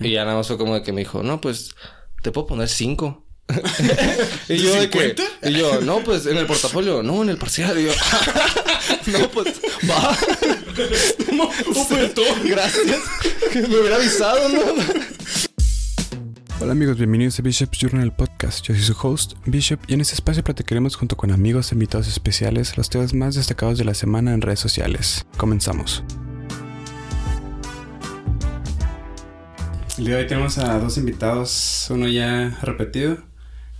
Y ya nada más fue como de que me dijo, no, pues te puedo poner cinco. y yo de que, y yo, no, pues en el portafolio, no, en el parcial. Y yo, no, pues va. no, pues, gracias. Que me hubiera avisado, ¿no? Hola amigos, bienvenidos a Bishop's Journal Podcast. Yo soy su host, Bishop, y en este espacio platicaremos junto con amigos e invitados especiales los temas más destacados de la semana en redes sociales. Comenzamos. El día de hoy tenemos a dos invitados, uno ya repetido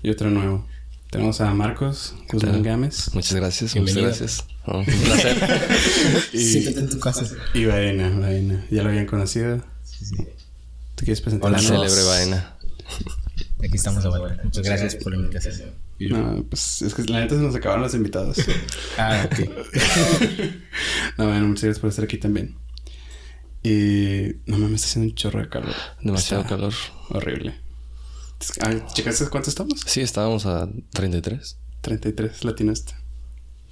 y otro nuevo. Tenemos a Marcos Guzmán Gámez Muchas gracias, Bienvenido. muchas gracias. Oh, un placer. y, Siéntate en tu casa. y Baena, Baena. Ya lo habían conocido. ¿Tú quieres presentar? La Hola, célebre vaina. Aquí estamos de vuelta. Muchas gracias por la invitación. No, pues es que la neta se nos acabaron los invitados. Ah, ok. no, bueno, muchas gracias por estar aquí también. Y no mames, está haciendo un chorro de calor. Demasiado Está calor. Horrible. ¿Checaste cuánto estamos? Sí, estábamos a 33. 33 latinaste.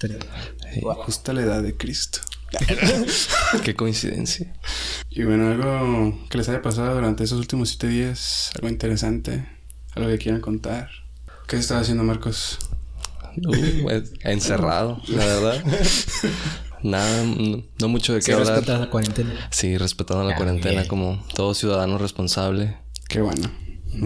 Sí. Justo a la edad de Cristo. Qué coincidencia. Y bueno, algo que les haya pasado durante esos últimos siete días, algo interesante, algo que quieran contar. ¿Qué estaba haciendo Marcos? Uh, pues, encerrado, la verdad. Nada, no, mucho de qué ¿Sí hablar. respetas la cuarentena? Sí, respetando la Ah, cuarentena bien. como todo ciudadano responsable. Qué bueno.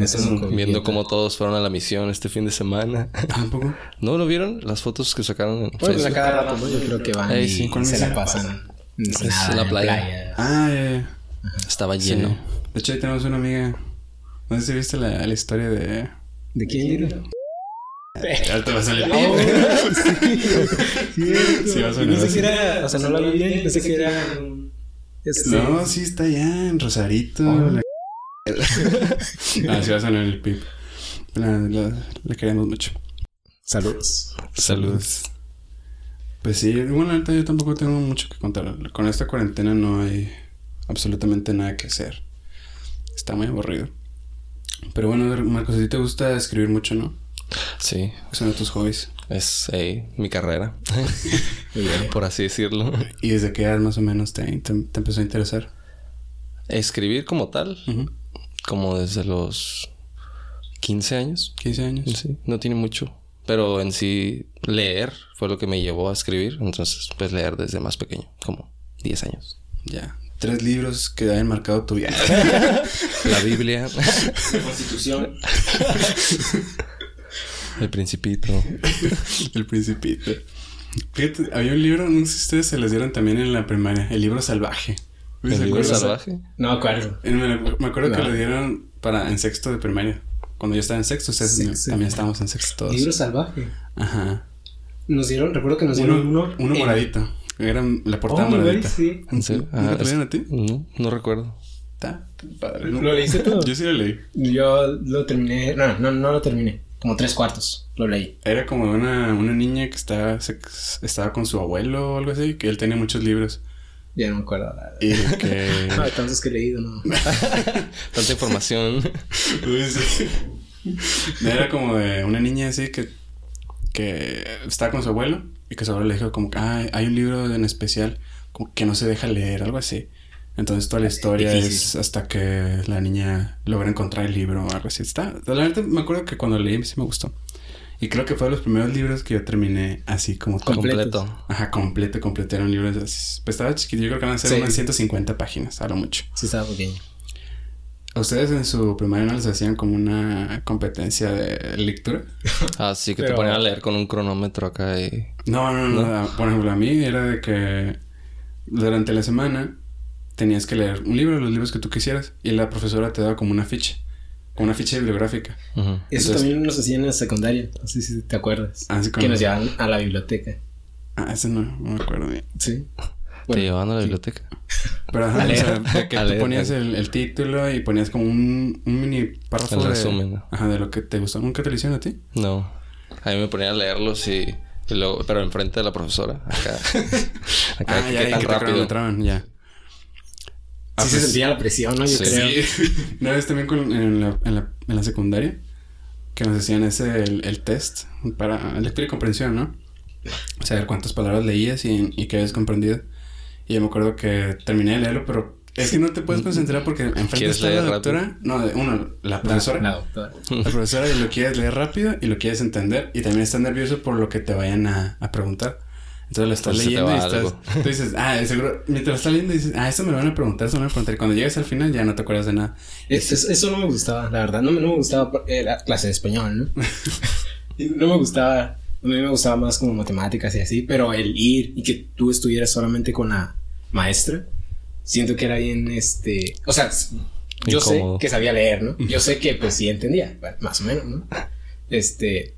Eso. Viendo cómo todos fueron a la misión este fin de semana. ¿Tampoco? ¿No lo vieron? Las fotos que sacaron en pues a Facebook. cada rato. Yo creo que van Ey, y sí. ¿Cuál se la pasan en Es la playa. Ah. Estaba Sí. lleno. De hecho, ahí tenemos una amiga. No sé si viste la, la historia de. ¿De quién era? Ahorita va a salir. Sí, Sí, va a sonar Pensé que era... O sea, no la vi bien. Pensé que era... Este... No, sí está allá en Rosarito. La... ah, sí va a sonar el pip. La, la- la queremos mucho. Saludos. Salud. Pues sí, bueno, ahorita yo tampoco tengo mucho que contar. Con esta cuarentena no hay absolutamente nada que hacer. Está muy aburrido. Pero bueno, Marcos, a ti te gusta escribir mucho, ¿no? Sí, Es uno de tus hobbies. es eh, mi carrera, por así decirlo. ¿Y desde qué edad más o menos te, te, te empezó a interesar? Escribir como tal, Ujú. como desde los 15 años. 15 años. Sí, no tiene mucho. Pero en sí, leer fue lo que me llevó a escribir. Entonces, pues leer desde más pequeño, como 10 años. Ya. Tres libros que hayan marcado tu vida. La Biblia, Constitución. El Principito. El Principito. Fíjate, había un libro, no sé si ustedes se los dieron también en la primaria, el libro salvaje. ¿Se El libro salvaje. No me acuerdo. Me, me acuerdo que lo dieron para en sexto de primaria. Cuando yo estaba en sexto, ustedes Sexto. también estábamos en sexto todos. Libro salvaje. Ajá. Nos dieron... Recuerdo que nos dieron Uno, uno... uno en- moradito. Era la portada Oh, moradita. sí. ¿En serio? ¿No Ah, te lo dieron a ti? No, no recuerdo. Está padre, ¿no? ¿Lo leíste tú? Yo sí lo leí. Yo lo terminé. No, no, no lo terminé. Como tres cuartos. Lo leí. Era como una, una niña que estaba, se- estaba con su abuelo o algo así, que él tenía muchos libros. Ya no me acuerdo. verdad. Y que... No, de tantos que he leído, no. Tanta información. Era como de una niña así que, que estaba con su abuelo y que su abuelo le dijo como que "Ah, hay un libro en especial como que no se deja leer, algo así. Entonces toda la historia Difícil. es hasta que la niña logra encontrar el libro o algo así. Está, la verdad me acuerdo que cuando leí sí me gustó. Y creo que fue de los primeros libros que yo terminé así como todo. Completos. Completo. Ajá, completo, completo. Eran libros así. Pues estaba chiquito. Yo creo que van a ser Sí. unas 150 páginas, a lo mucho. Sí, estaba pequeño. ¿A ustedes en su primaria no les hacían como una competencia de lectura? Así que te Pero- ponían a leer con un cronómetro acá y... No, no, no. Por ejemplo, a mí era de que durante la semana tenías que leer un libro, los libros que tú quisieras, y la profesora te daba como una ficha, como una ficha bibliográfica. Eso Entonces- también nos hacían en la secundaria. No sé si te acuerdas. Así como... Que nos llevaban a la biblioteca. Ah, ese no, no me acuerdo bien. Sí. te llevaban a la biblioteca. Pero ajá, A o sea, de que tú leer, ponías el, el título y ponías como un, un mini párrafo El de, resumen, ¿no? ajá, de lo que te gustó. ¿Nunca te lo hicieron a ti? No. A mí me ponían a leerlos y... y luego, pero enfrente de la profesora. Acá. Acá, Ah, ya, ¿qué y tan que te rápido? cronometraban, ya. Ah, sí se pues- sentía la presión, ¿no? Yo Sí. creo. Sí. Una vez también con- en, la, en, la, en la secundaria que nos hacían ese, el, el test para lectura y comprensión, ¿no? Saber cuántas palabras leías y, y qué habías comprendido. Y yo me acuerdo que terminé de leerlo, pero Es que no te puedes concentrar porque enfrente ¿Quieres está la doctora. No, uno, la profesora. La doctora. La profesora y lo quieres leer rápido y lo quieres entender. Y también estás nervioso por lo que te vayan a, a preguntar. Entonces lo estás Entonces te leyendo y estás. Tú dices, ah, seguro. Mientras lo estás leyendo dices, ah, esto me lo van a preguntar, esto me lo van a preguntar. Y cuando llegas al final ya no te acuerdas de nada. Es- es- eso no me gustaba, la verdad. No, no me gustaba eh, la clase de español, ¿no? No me gustaba. A mí me gustaba más como matemáticas y así. Pero el ir y que tú estuvieras solamente con la maestra, siento que era bien, este. O sea, yo Incómodo. sé que sabía leer, ¿no? Yo sé que pues sí entendía, más o menos, ¿no? Este.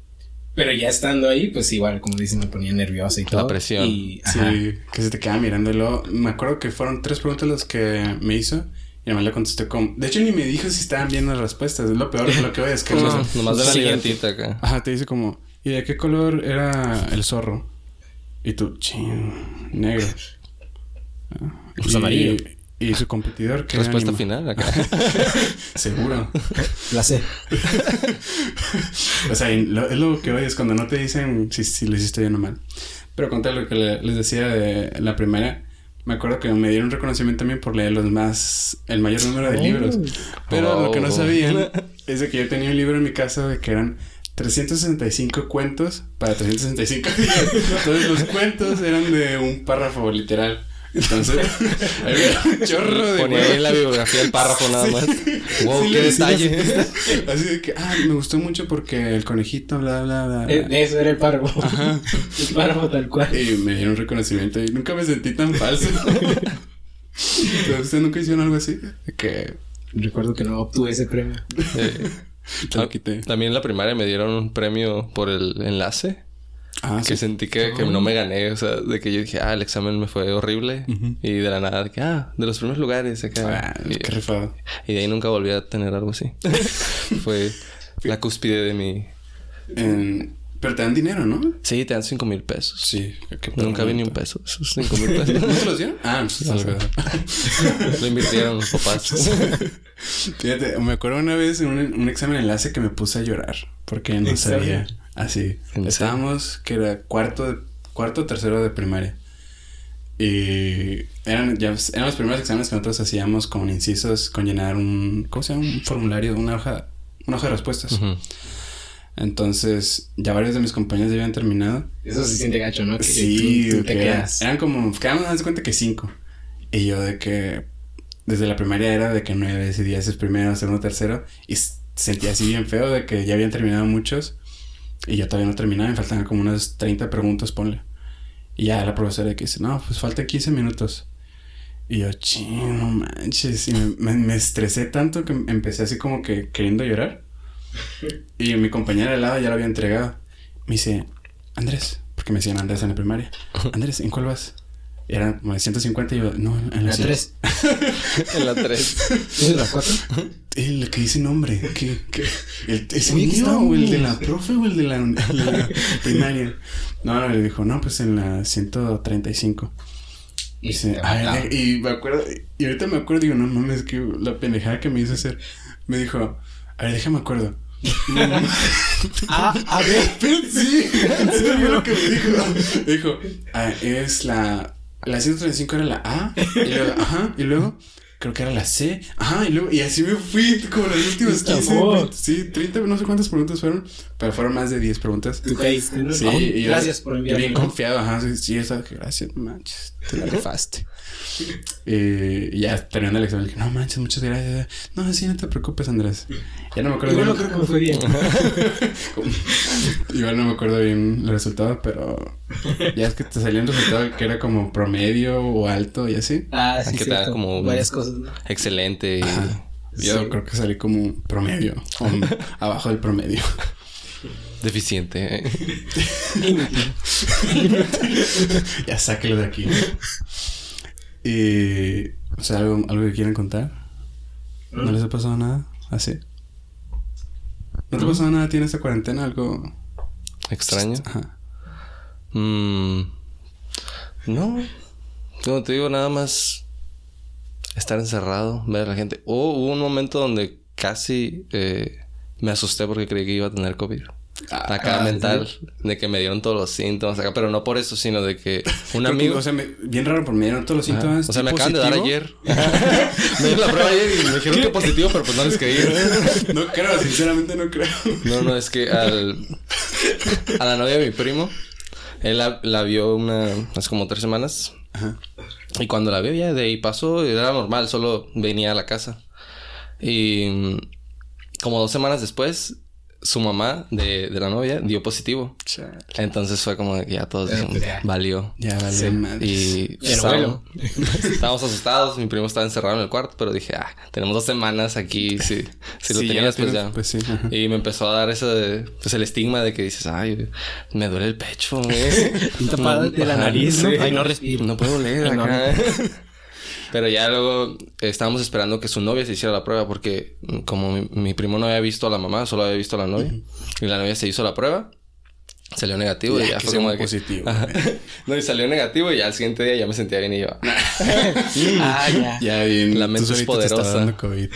Pero ya estando ahí, pues igual, como dicen, me ponía nerviosa y todo. presión. Y, ajá. Sí, que se te queda luego me acuerdo que fueron tres preguntas las que me hizo. Y además le contesté como. De hecho, ni me dijo si estaban bien las respuestas. Es lo peor de lo que voy es que. No, no- nomás de la Siguiente. libretita acá. Ajá, te dice como. ¿Y de qué color era el zorro? Y tú, ching, negro. Pues y- amarillo. Y su competidor, que Respuesta anima- final acá. Seguro. La sé. O sea, lo- es lo que oyes cuando no te dicen si, si lo hiciste bien o mal. Pero conté lo que le- les decía de la primera. Me acuerdo que me dieron reconocimiento también por leer los más... El mayor número de Oh. libros. Pero lo que no Oh. sabían es de que yo tenía un libro en mi casa de que eran 365 cuentos para 365 días. Entonces los cuentos eran de un párrafo literal. Entonces, había un chorro de Ponía ahí en la bibliografía el párrafo nada más. Wow, Sí, qué detalle. Así de que, ah, me gustó mucho porque el conejito, bla, bla, bla. Eh, Eso era el párrafo. Ajá. El párrafo tal cual. Y me dieron reconocimiento y nunca me sentí tan falso. ¿Ustedes nunca hicieron algo así? Que Recuerdo que no obtuve ese premio. Eh, te lo quité. También en la primaria me dieron un premio por el enlace. Ah, Que sí. sentí que, que no me gané. O sea, de que yo dije, ah, el examen me fue horrible. Y de la nada, de que, ah, de los primeros lugares acá. Ah, y, qué rifado. y de ahí nunca volví a tener algo así. fue la cúspide de mi... En- Pero te dan dinero, ¿no? Sí, te dan cinco mil pesos. Sí. Nunca vi ni un peso. Esos cinco mil ¿No pesos. te los dieron? Ah, No verdad. Lo invirtieron los papás. Fíjate, me acuerdo una vez en un, un examen de enlace que me puse a llorar porque no ¿En serio? Así. ¿En Estábamos, que era cuarto, cuarto o tercero de primaria. Y eran, ya, eran los primeros exámenes que nosotros hacíamos con incisos, con llenar un, ¿cómo se llama? Un formulario, una hoja, una hoja de respuestas. Entonces, ya varios de mis compañeros ya habían terminado. Eso se siente gacho, ¿no? Que Sí, tú, tú te que quedas. eran como, quedamos, haz de cuenta que cinco. Y yo de que, desde la primaria era de que nueve, y diez es primero, segundo, tercero. Y sentía así bien feo de que ya habían terminado muchos. Y yo todavía no terminaba, me faltaban como unas 30 preguntas, ponle. Y ya la profesora que dice, no, pues faltan 15 minutos. Y yo, ching, no manches. Y me, me- estresé tanto que empecé así como que queriendo llorar. Y mi compañera de al lado ya lo había entregado. Me dice, Andrés, porque me decían Andrés en la primaria. Andrés, ¿en cuál vas? Y Eran como de 150 y yo, no, en la La 3. en la 3. ¿Es la 4? El que dice nombre, ¿qué? qué? ¿El, ¿Es Oye, mío ¿qué o el de la profe o el de la, la primaria? No, no, le dijo, no, pues en la 135. Y, dice, "Ay, y me acuerdo, y ahorita me acuerdo, digo, no mames, que la pendejada que me hizo hacer. Me dijo, a ver, déjame acuerdo. Ah, a ver. Pero sí, eso lo que me dijo. Dijo, ah, es la. La 135 era la A, y luego, ajá, y luego creo que era la C, ajá, y luego, y así me fui como las últimas Está 15, por. 20, sí, 30, no sé cuántas preguntas fueron, pero fueron más de 10 preguntas. Tú caíste, ¿no? Sí, Ah, y yo- Gracias por yo enviarme. Bien confiado, ajá, sí, sí, esa, gracias, manches, te la rifaste. Eh, y ya terminando el examen, dije, no manches, muchas gracias. No, sí, no te preocupes, Andrés. Ya no me acuerdo Igual no bien. creo que me fue bien. Igual no me acuerdo bien el resultado, pero ya es que te salía un resultado que era como promedio o alto y así. Ah, sí, Que te da como Varias cosas, ¿no? Excelente. y-. Yo Sí. creo que salí como promedio, o abajo del promedio. Deficiente. ¿eh? ya sáquelo de aquí. Y, o sea, algo, algo que quieran contar. ¿No les ha pasado nada? ¿Así? ¿No te ha pasado nada a ti en esta cuarentena? Algo. Extraño. Ajá. Mm, no. Como te digo, nada más estar encerrado, ver a la gente. Oh, hubo un momento donde casi eh, me asusté porque creí que iba a tener COVID. Ah, acá ah, mental de que me dieron todos los síntomas acá, pero no por eso, sino de que un amigo. O sea, me- bien raro, pero me dieron todos los síntomas. o sea, me ¿Estoy acaban de dar ayer. me dieron la prueba ayer y me dijeron que positivo, pero pues no les creí. No creo, sinceramente no creo. No, no, es que al, a la novia de mi primo, él la, la vio una, hace como tres semanas. Ajá. Y cuando la vio ya de ahí pasó, era normal, solo venía a la casa. Y mm, como dos semanas después, su mamá de, de la novia dio positivo. Chale. Entonces fue como de que ya todos dijeron, ya. valió. Ya, madre. Y Y estábamos, estábamos asustados, mi primo estaba encerrado en el cuarto, pero dije, ah, tenemos dos semanas aquí, si, si lo Sí, tenías, ya pues ya. pues sí. Y me empezó a dar ese, pues el estigma de que dices, ay, me duele el pecho, güey. Tapado de la nariz. Ay, no respiro. No puedo leer Ay, no. acá. Pero ya luego eh, estábamos esperando que su novia se hiciera la prueba porque como mi, mi primo no había visto a la mamá, solo había visto a la novia. Y la novia se hizo la prueba. Salió negativo y Ya, ya que fue como de que... positivo, Ajá. No, y salió negativo y ya al siguiente día ya me sentía bien y yo... ah, ya. Ya bien. La mente es te poderosa. dando COVID.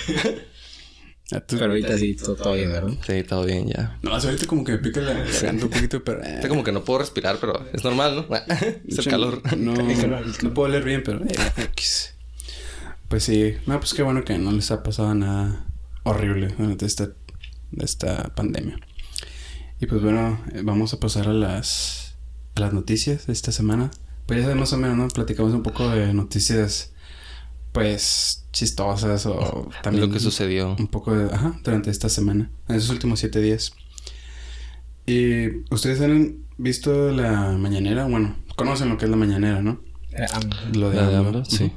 A tú- Pero ahorita sí, todo, todo bien, ¿verdad? Sí, todo bien ya. No, ahorita como que me pica la garganta un poquito, pero... eh, Ahorita como que no puedo respirar, pero es normal, ¿no? es el calor. No, no puedo leer bien, pero... Pues sí. No, pues qué bueno que no les ha pasado nada horrible durante esta, esta pandemia. Y pues bueno, eh, vamos a pasar a las, a las noticias de esta semana. Pues ya más o menos, ¿no? Platicamos un poco de noticias, pues, chistosas o también... Lo que sucedió. un poco de, ajá, durante esta semana, en esos últimos siete días. Y ustedes han visto la mañanera, bueno, conocen lo que es la mañanera, ¿no? Eh, Lo de ¿La de AMLO. AMLO? Sí.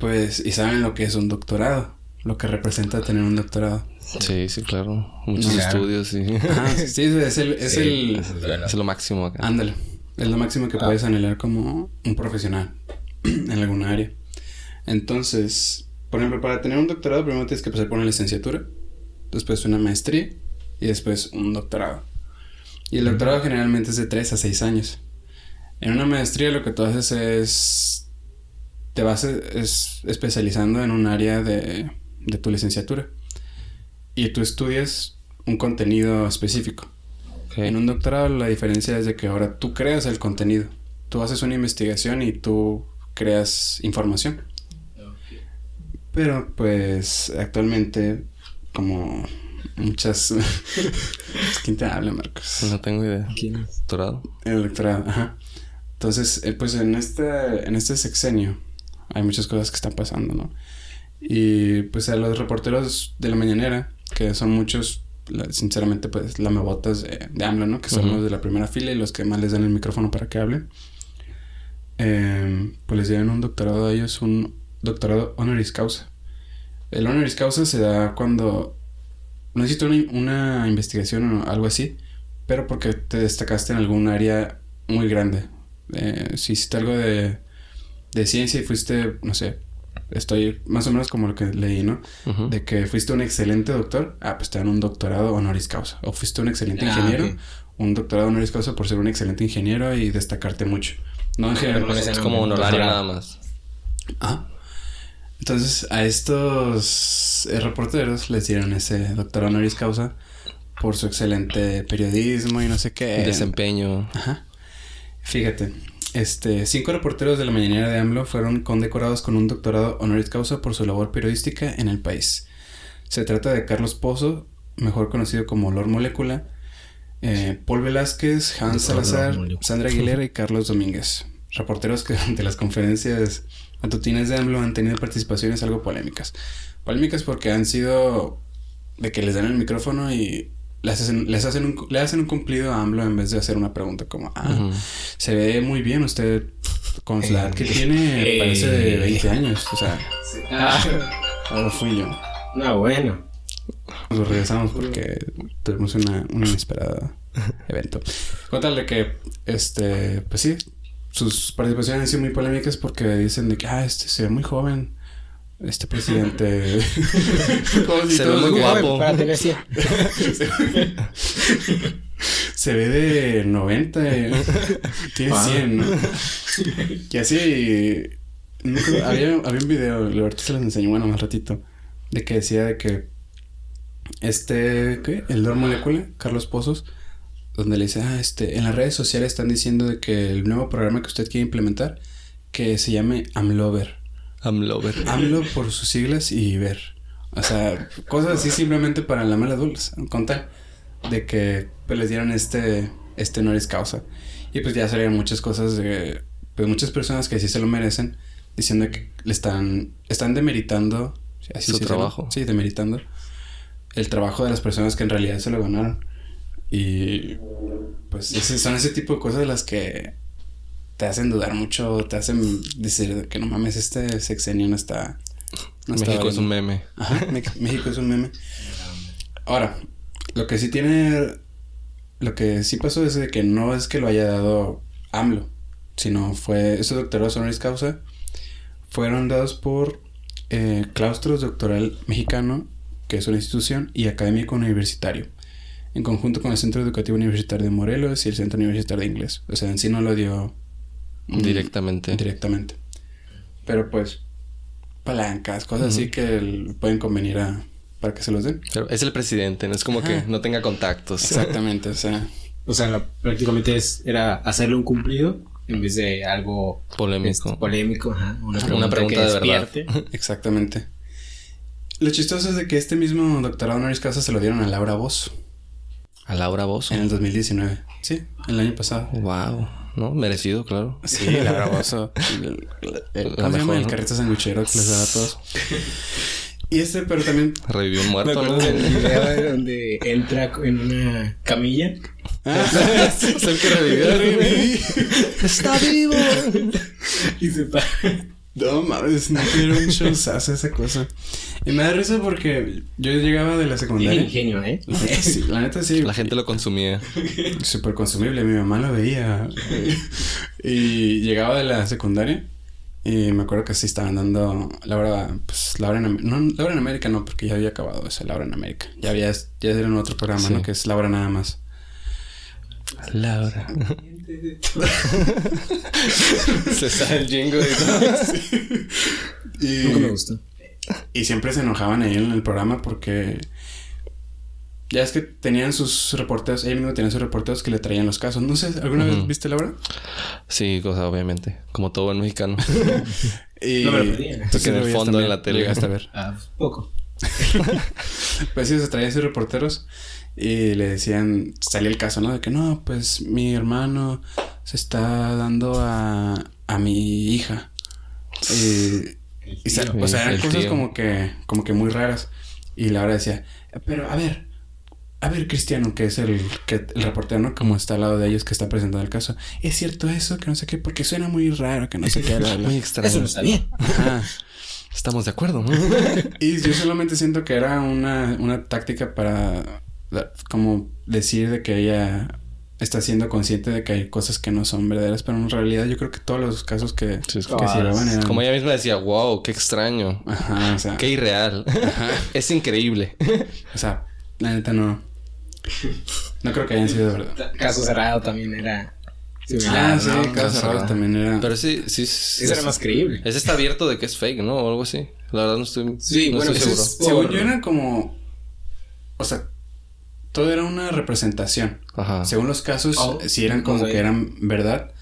Pues, y saben lo que es un doctorado, lo que representa tener un doctorado. Sí, sí, claro. Muchos Claro. estudios, sí. Es el, es Sí, el, es lo máximo acá. ándale, es lo máximo que Ah. puedes anhelar como un profesional en alguna área. Entonces, por ejemplo, para tener un doctorado primero tienes que pasar por una licenciatura, después una maestría y después un doctorado. Y el doctorado generalmente es de 3 a 6 años. En una maestría lo que tú haces es... Te vas es, especializando en un área de, de tu licenciatura. Y tú estudias un contenido específico. En un doctorado la diferencia es de que ahora tú creas el contenido. Tú haces una investigación y tú creas información. Pero pues actualmente como muchas... ¿Quién te habla, Marcos? No tengo idea. ¿Quién es? Doctorado. El doctorado, ajá. Entonces, eh, pues en este, en este sexenio hay muchas cosas que están pasando, ¿no? Y pues a los reporteros de la mañanera, que son muchos, la- sinceramente, pues lamebotas de, de AMLO, ¿no? Que son los de la primera fila y los que más les dan el micrófono para que hablen. Eh, pues les dieron un doctorado a ellos, un doctorado honoris causa. El honoris causa se da cuando no hiciste una, una investigación o algo así, pero porque te destacaste en algún área muy grande. Eh, si hiciste algo de, de ciencia y fuiste, no sé, estoy más o menos como lo que leí, ¿no? De que fuiste un excelente doctor, ah, pues te dan un doctorado honoris causa. O fuiste un excelente Ah, ingeniero, un doctorado honoris causa por ser un excelente ingeniero y destacarte mucho. No en general, pues, Es como honorario doctorado. nada más. Ah. Entonces, a estos eh, reporteros les dieron ese doctor honoris causa por su excelente periodismo y no sé qué. Desempeño. Ajá. Fíjate, este, cinco reporteros de la mañanera de AMLO fueron condecorados con un doctorado honoris causa por su labor periodística en el país. Se trata de Carlos Pozo, mejor conocido como Lord Molécula, eh, Paul Velázquez, Hans Salazar. Sandra Aguilera y Carlos Domínguez. Reporteros que durante las conferencias matutinas de AMLO han tenido participaciones algo polémicas. Polémicas porque han sido de que les dan el micrófono y les hacen, les hacen un, le hacen un cumplido a AMLO en vez de hacer una pregunta como, ah, se ve muy bien usted con la edad que Eh, tiene, parece de eh. 20 años. O sea, Ah, ahora fui yo. no, bueno. Nos regresamos porque tuvimos una, un inesperado evento. Con tal de que, este, pues sí, sus participaciones han sido muy polémicas porque dicen de que, ah, este se ve muy joven. Este presidente. Si Se ve muy guapo. Para tener 100. Se ve de 90. eh. Tiene Ah. 100, ¿no? Y así. nunca- había, había un video, ahorita se los enseñó, bueno, más ratito. De que decía de que. este, ¿qué? El Dor Molecula, Carlos Pozos, donde le dice, ah, este, en las redes sociales están diciendo de que el nuevo programa que usted quiere implementar, que se llame AMLOVER. AMLOVER. AMLO por sus siglas y ver. O sea, cosas así simplemente para la mala dulce, con tal de que pues, les dieron este, este honoris causa. Y pues ya salieron muchas cosas de, pues muchas personas que sí se lo merecen, diciendo que le están, están demeritando. Así Su trabajo. sí, demeritando el trabajo de las personas que en realidad se lo ganaron. Y pues son ese tipo de cosas las que te hacen dudar mucho, te hacen decir que no mames, este sexenio no está... México es un meme. Ajá, México es un meme. Ahora, lo que sí tiene... Lo que sí pasó es de que no es que lo haya dado AMLO, sino fue... Esos doctorados honoris causa fueron dados por eh, Claustros Doctoral Mexicano, que es una institución, y Académico Universitario en conjunto con el Centro Educativo Universitario de Morelos y el Centro Universitario de Inglés. O sea, en sí no lo dio directamente. Directamente. Pero pues, palancas, cosas así que pueden convenir a, para que se los den. Pero es el presidente, no es como que no tenga contactos. Exactamente, o sea. O sea, prácticamente es, era hacerle un cumplido en vez de algo polémico. Este, polémico, ajá. Una pregunta, de verdad. Exactamente. Lo chistoso es de que este mismo doctorado honoris causa se lo dieron a Laura Voss. A Laura Bozo. En el 2019. Sí, el año pasado. Wow. ¿No? Merecido, claro. Sí, Laura Bozo. el, el, el, el carrito sanguichero que les da a todos. Y este, pero también... Revivió un muerto, ¿no? El video donde entra en una camilla. Ah, es el que revivió. Está vivo. y se para. No mames, no quiero un showzazo esa cosa. Y me da risa porque yo llegaba de la secundaria. ingenio, ¿eh? Sí, la neta sí. La gente lo consumía. Súper consumible, mi mamá lo veía. y llegaba de la secundaria. Y me acuerdo que sí estaban dando Laura, pues Laura en, no, Laura en América no, porque ya había acabado ese Laura en América. Ya había, ya era en otro programa, ¿no? Que es Laura nada más. Laura. Se sale el jingo y todo. Y, Nunca me gustó. Y siempre se enojaban ahí en el programa porque. Ya es que tenían sus reporteros, ellos mismos tenían sus reporteros que le traían los casos. No sé, ¿alguna vez viste Laura? Sí, cosa obviamente. Como todo buen mexicano. y no me lo pedían. en el fondo en la tele. hasta ver. Ah, poco. pues sí, se traían sus reporteros y le decían, salía el caso, ¿no? De que no, pues mi hermano se está dando a, a mi hija. Y, o sea, eran cosas como que, como que muy raras. Y Laura decía, pero a ver, a ver, Cristiano, que es el, que, el reportero, ¿no? Como está al lado de ellos que está presentando el caso. ¿Es cierto eso? Que no sé qué, porque suena muy raro, que no sé qué. muy extraño. Eso no está bien. Estamos de acuerdo. y yo solamente siento que era una, una táctica para como decir de que ella está siendo consciente de que hay cosas que no son verdaderas, pero en realidad yo creo que todos los casos que, sí, que eran... Como ella misma decía, wow, qué extraño. Ajá, o sea... Qué irreal. es increíble. o sea, la neta no... No creo que hayan sido verdad. Caso cerrado también era... ah, sí, caso cerrado también era... Pero sí, sí... Ese era más creíble. Ese está abierto de que es fake, ¿no? O algo así. La verdad no estoy... Sí, no bueno, estoy seguro. Es, según yo era como... O sea, todo era una representación. Ajá. Según los casos, oh, sí eran como que eran verdad.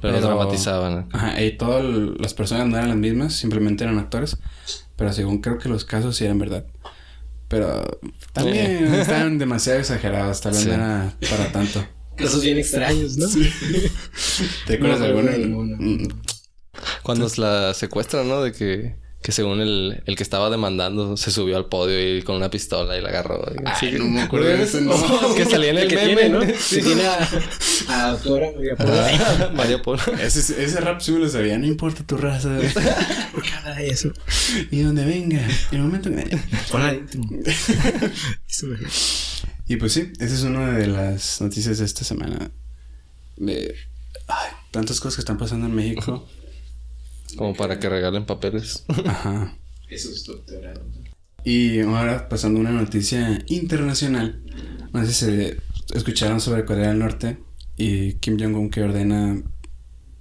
Pero, dramatizaban. Ajá, y todas las personas no eran las mismas, simplemente eran actores. Pero según creo que los casos sí eran verdad. Pero también estaban demasiado exagerados, tal vez no era para tanto. Casos bien extraños, ¿no? Sí. ¿Te acuerdas de alguno? Mm. Cuando la secuestran, ¿no? De que que según el, el que estaba demandando se subió al podio y con una pistola y la agarró. Ay, no me acuerdo de eso. No. que salía en el, meme, tiene, ¿no? Sí, tiene a, a doctora María Paula. María Paula. Ese, ese rap sí me lo sabía. No importa tu raza. ¿Por qué habla de eso? Y donde venga. En el momento que... Adentro. y pues sí, esa es una de las noticias de esta semana. De... Ay, tantas cosas que están pasando en México. Como para que regalen papeles. Ajá. Eso es doctorado. Y ahora pasando a una noticia internacional. No sé si escucharon sobre Corea del Norte y Kim Jong-un que ordena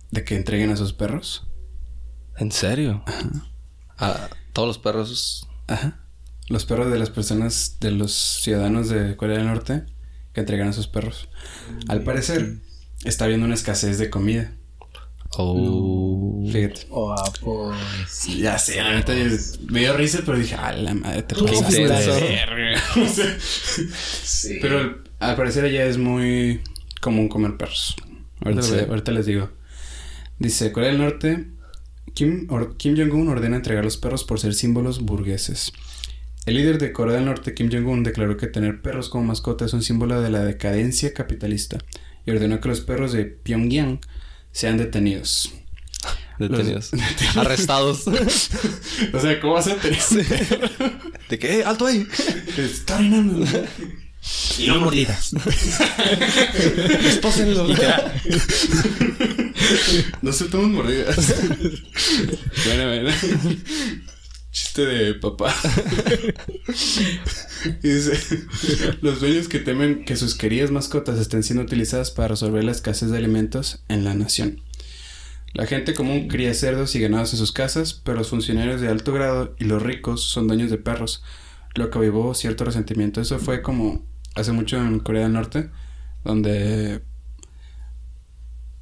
de que entreguen a sus perros. ¿En serio? Ajá. A todos los perros. Ajá. los perros de las personas, de los ciudadanos de Corea del Norte que entregan a sus perros. Al parecer, está habiendo una escasez de comida. Oh. Fíjate. Oh, pues. sí. Ya sé, la neta me dio risa, pero dije, a la madre, te Qué pasaste de intenso. verga". O sea, Sí. Pero al parecer allá es muy común comer perros. Ahorita, Sí. les- ahorita les digo. Dice, Corea del Norte, Kim, or- Kim Jong-un ordena entregar los perros por ser símbolos burgueses. El líder de Corea del Norte, Kim Jong-un, declaró que tener perros como mascota es un símbolo de la decadencia capitalista y ordenó que los perros de Pyongyang sean detenidos. Detenidos. Arrestados. O sea, ¿cómo vas a tener un perro? ¿De qué? ¡Eh, ¡Alto ahí! Está orinando. Y no mordidas. Espósenlo. No se toman mordidas. bueno, bueno. Chiste de papá. Y dice, los dueños que temen que sus queridas mascotas estén siendo utilizadas para resolver la escasez de alimentos en la nación. La gente común cría cerdos y ganados en sus casas, pero los funcionarios de alto grado y los ricos son dueños de perros, lo que avivó cierto resentimiento. Eso fue como hace mucho en Corea del Norte, donde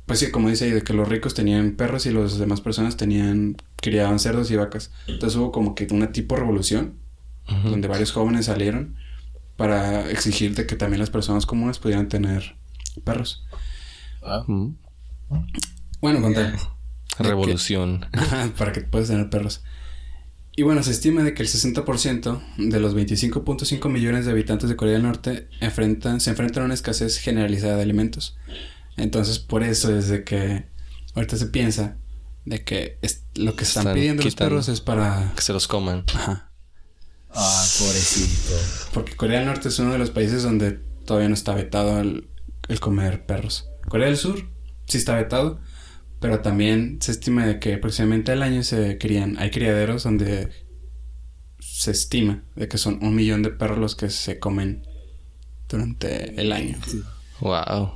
pues sí, como dice ahí, de que los ricos tenían perros y las demás personas tenían, criaban cerdos y vacas. Entonces hubo como que una tipo revolución, donde varios jóvenes salieron para exigir de que también las personas comunes pudieran tener perros. Mm. Bueno, contar. Revolución. Ajá, para que puedas tener perros. Y bueno, se estima de que el 60% de los 25.5 millones de habitantes de Corea del Norte enfrentan, se enfrentan a una escasez generalizada de alimentos. Entonces, por eso es de que ahorita se piensa de que es- lo que están, Están pidiendo los perros es para... Que se los coman. Ajá. Ah, pobrecito. Porque Corea del Norte es uno de los países donde todavía no está vetado el, el comer perros. Corea del Sur sí está vetado, pero también se estima de que aproximadamente al año se crían, hay criaderos donde se estima de que son un millón de perros los que se comen durante el año. Wow.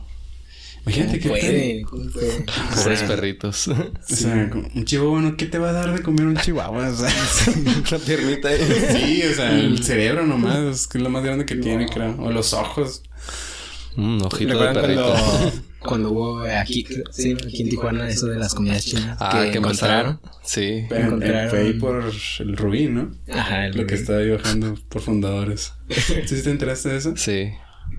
Imagínate que Puede. Pobres perritos. o sea, un chihuahua, ¿qué te va a dar de comer un chihuahua? O sea, Una piernita sí, o sea, el cerebro nomás, es que es lo más grande que tiene, creo. O los ojos. Un ojito de ¿Recuerdan perrito. cuando, cuando hubo aquí, sí, aquí en Tijuana eso de las comidas chinas? Ah, que encontraron. encontraron. Sí. Pero Encontraron- fue ahí por el Rubí, ¿no? Ajá, el Lo que está ahí bajando por fundadores. ¿Sí te enteraste de eso? Sí.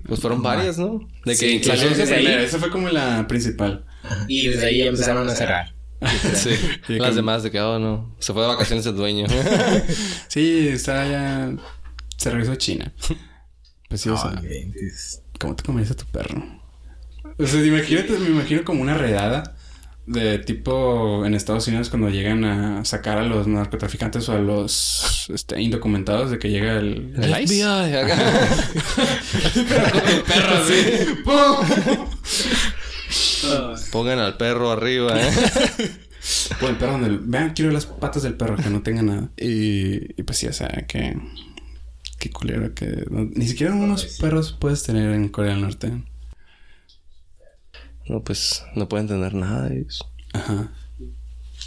Pues fueron varias, ¿no? De que Sí, incluso... Desde ahí. primera, esa fue como la principal. Y desde ahí empezaron a cerrar. Sí. Las que- demás de que, oh, no. Se fue de vacaciones el dueño. Sí, está ya. Se regresó a China. Pues sí, o sea. ¿cómo te comerías a tu perro? O sea, imagínate, me imagino como una redada de tipo en Estados Unidos cuando llegan a sacar a los narcotraficantes o a los este, indocumentados de que llega el, el El ICE. FBI acá. perro así. Pongan al perro arriba, ¿eh? Pon el perro donde... el- Vean, quiero las patas del perro, que no tenga nada. Y, y pues sí, o sea, que... Qué culero que... no- ni siquiera unos perros puedes tener en Corea del Norte. No, pues no pueden tener nada de ellos. Ajá.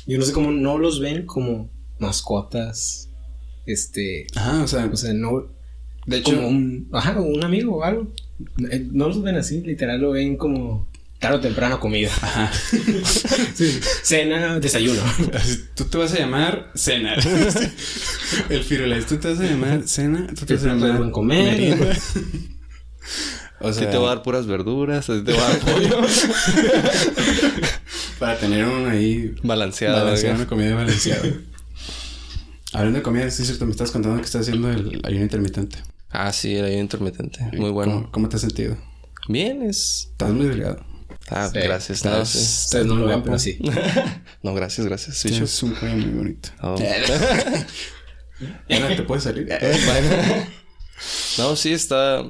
Yo no sé cómo no los ven como mascotas. Este. Ajá, o sea... O sea, no. de hecho... Como un. Ajá, como un amigo o algo. Eh, No los ven así, literal lo ven como. Tarde o temprano comida. Ajá. Cena, desayuno. Tú te vas a llamar Cena. el Firulais. Tú te vas a llamar Cena. Tú te vas a llamar comer. O A ti sea, te va a dar puras verduras, te va a dar pollo. para tener un ahí Balanceado. balanceado, una comida balanceada. Hablando de comida, sí es cierto, me estás contando que estás haciendo el ayuno intermitente. Ah, sí, el ayuno intermitente. Muy bueno. ¿Cómo, cómo te has sentido? Bien, es... Estás muy delgado. Ah, Sí. gracias. No, sí. Ustedes no lo ven, pero sí. no, gracias, gracias. Sí, Tienes un cuello muy bonito. Oh. Ya no te puedes salir. No, sí está.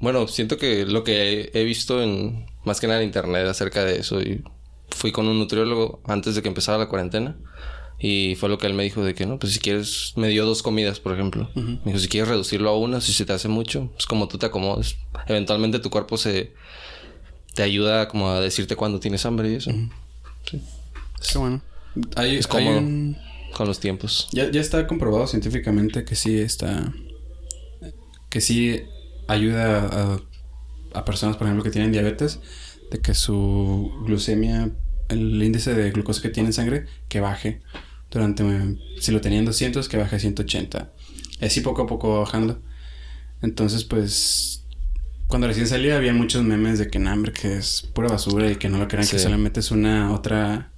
Bueno, siento que lo que he visto en más que nada en internet acerca de eso. Y fui con un nutriólogo antes de que empezara la cuarentena. Y fue lo que él me dijo de que no, pues si quieres, me dio dos comidas, por ejemplo. Me dijo, si quieres reducirlo a una, si se te hace mucho, es como tú te acomodes. Eventualmente tu cuerpo se te ayuda como a decirte cuando tienes hambre y eso. Qué bueno. Hay, Es hay cómodo. un, con los tiempos. Ya, ya está comprobado científicamente que sí está. que sí ayuda a, a personas, por ejemplo, que tienen diabetes, de que su glucemia, el índice de glucosa que tiene en sangre, que baje durante. Si lo tenían 200, que baje a 180. Así poco a poco bajando. Entonces, pues. Cuando recién salía había muchos memes de que hambre que es pura basura y que no lo crean que solamente es una otra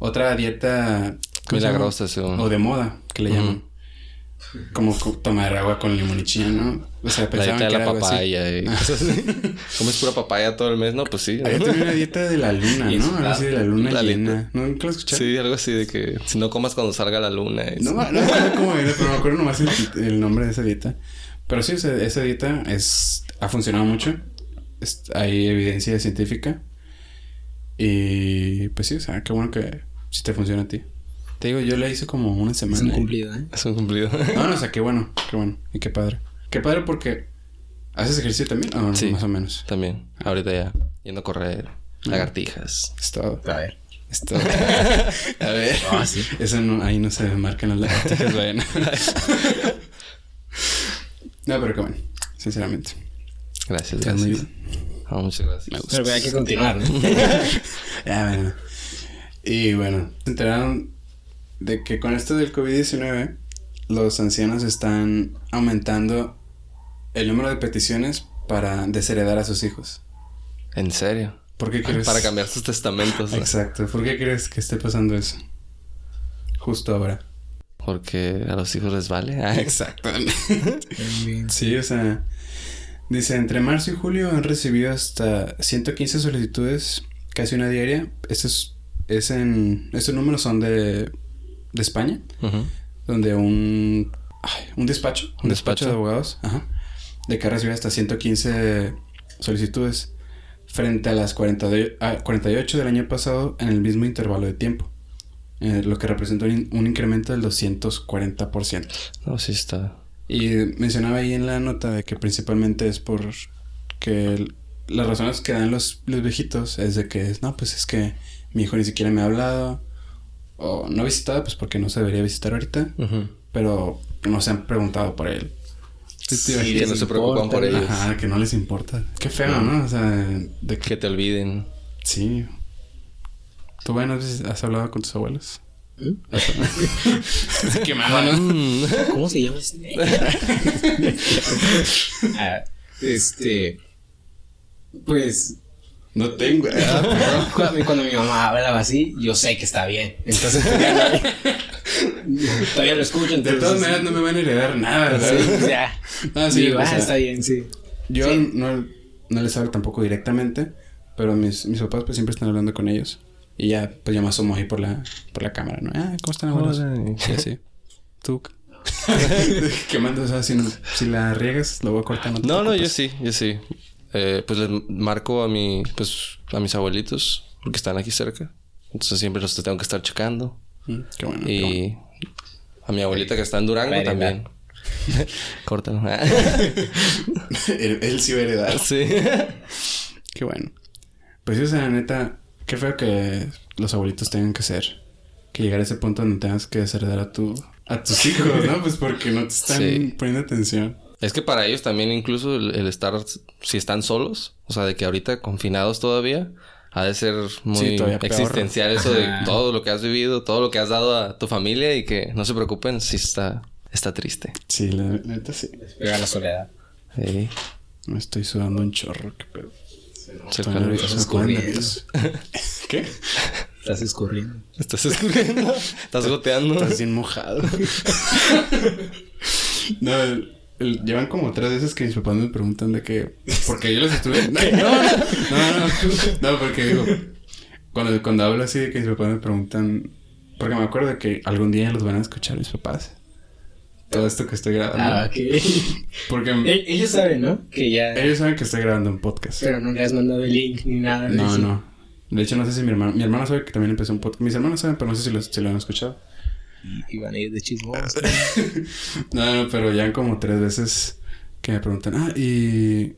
otra dieta. Milagrosa, según. o de moda que le llaman. Como co- tomar agua con limón y chía, ¿no? O sea, La pensaban dieta de que la algo así. papaya y cosas así. ¿Comes pura papaya todo el mes? No, pues sí. ¿no? Había una dieta de la luna, ¿no? Algo así de la luna la llena. ¿No? ¿Nunca lo escuchaste? Sí, algo así de que si no comas cuando salga la luna. No, no, no acuerdo cómo era, pero me acuerdo nomás el, el nombre de esa dieta. Pero sí, o sea, esa dieta es, ha funcionado mucho. Es- hay evidencia científica. Y pues sí, o sea, qué bueno que si te funciona a ti. Te digo, yo la hice como una Es semana. un y- cumplido, ¿eh? Es un cumplido. No, no, o sea, qué bueno, qué bueno. Y qué padre. Qué padre porque... ¿Haces ejercicio también? O Sí. más o menos. También. Ahorita ya. Yendo a correr. Lagartijas. Es todo. A ver. Es todo. a ver. Ah, sí. Eso no, ahí no se marcan las lagartijas, vayan. no, pero qué bueno. Sinceramente. Gracias, muy gracias. Ah, muchas gracias. Me gusta. Pero hay que continuar, ¿no? Ya, bueno. Y bueno, se enteraron de que con esto del COVID-19, los ancianos están aumentando el número de peticiones para desheredar a sus hijos. ¿En serio? ¿Por qué crees? Para cambiar sus testamentos. ¿no? Exacto. ¿Por qué crees que esté pasando eso? Justo ahora. Porque a los hijos les vale. Ah, Exacto. Sí, o sea, dice, entre marzo y julio han recibido hasta 115 solicitudes, casi una diaria. Esto es, es en, estos números son de, de España, donde un, ay, un despacho, un despacho, despacho. de abogados, ajá, de que ha recibido hasta 115 solicitudes, frente a las 40 de- a 48 del año pasado en el mismo intervalo de tiempo. eh, lo que representa un, un incremento del 240%. No, sí está. Y mencionaba ahí en la nota de que principalmente es por que el- las razones que dan los, los viejitos es de que no, pues es que mi hijo ni siquiera me ha hablado o no ha visitado, pues porque no se debería visitar ahorita, Ujú. pero no se han preguntado por él. ¿Tú te Sí? Que no se preocupan por ellos. Ajá, que no les importa. Qué feo, ¿no? O sea, de que Que te olviden. sí. ¿Tú, bueno, has hablado con tus abuelos? ¿Mm? Así que ¿no? Mm. ¿Cómo se llama este? Ah, este. Pues. No tengo. Cuando, cuando mi mamá hablaba así, yo sé que está bien. Entonces, todavía, no- lo escucho. De Entonces, todas maneras no me van a heredar nada, ¿verdad? Sí, ya. Ah, sí, Digo, o ah, sea, está bien, sí. Yo Sí. no, no les hablo tampoco directamente, pero mis, mis papás pues siempre están hablando con ellos. Y ya, pues yo me asomo ahí por la, por la cámara, ¿no? Ah, ¿cómo están abuelos? Y así. Tú. ¿Qué mando? O sea, si, no- si la riegas, lo voy a cortar. No, no, yo preocupes. sí, yo sí. Eh, pues les marco a mi, pues, a mis abuelitos, porque están aquí cerca. Entonces siempre los tengo que estar checando. Mm, Qué bueno. qué bueno. Y a mi abuelita que está en Durango también. Córtalo. él, sí va a heredar. sí. Qué bueno. Pues sea, la neta, qué feo que los abuelitos tengan que ser. Que llegar a ese punto donde tengas que desheredar a tu, a tus hijos, ¿no? Pues porque no te están Sí. poniendo atención. Es que para ellos también incluso el, el estar, si están solos, o sea, de que ahorita confinados todavía, ha de ser muy Sí, todavía peor. existencial eso de todo lo que has vivido, todo lo que has dado a tu familia y que no se preocupen si está, está triste. Sí, la, neta sí. Pega la soledad. Sí. Me estoy sudando un chorro, qué pedo. Se estás. ¿Qué? Estás escurriendo. Estás escurriendo, estás goteando. Estás bien mojado. no, el- llevan como tres veces que mis papás me preguntan de que... Porque yo los estuve... No, no, no, no, porque digo... Cuando, cuando hablo así de que mis papás me preguntan... Porque me acuerdo que algún día los van a escuchar mis papás. Todo esto que estoy grabando. Ah, ok. Porque E- Ellos saben, ¿no? Que ya. ellos saben que estoy grabando un podcast. Pero no le has mandado el link ni nada. No, no. De hecho, no sé si mi hermano... Mi hermano sabe que también empezó un podcast. Mis hermanos saben, pero no sé si lo, si lo han escuchado. Y, van a ir de chismosos. No, no, pero ya como tres veces que me preguntan, ah, y...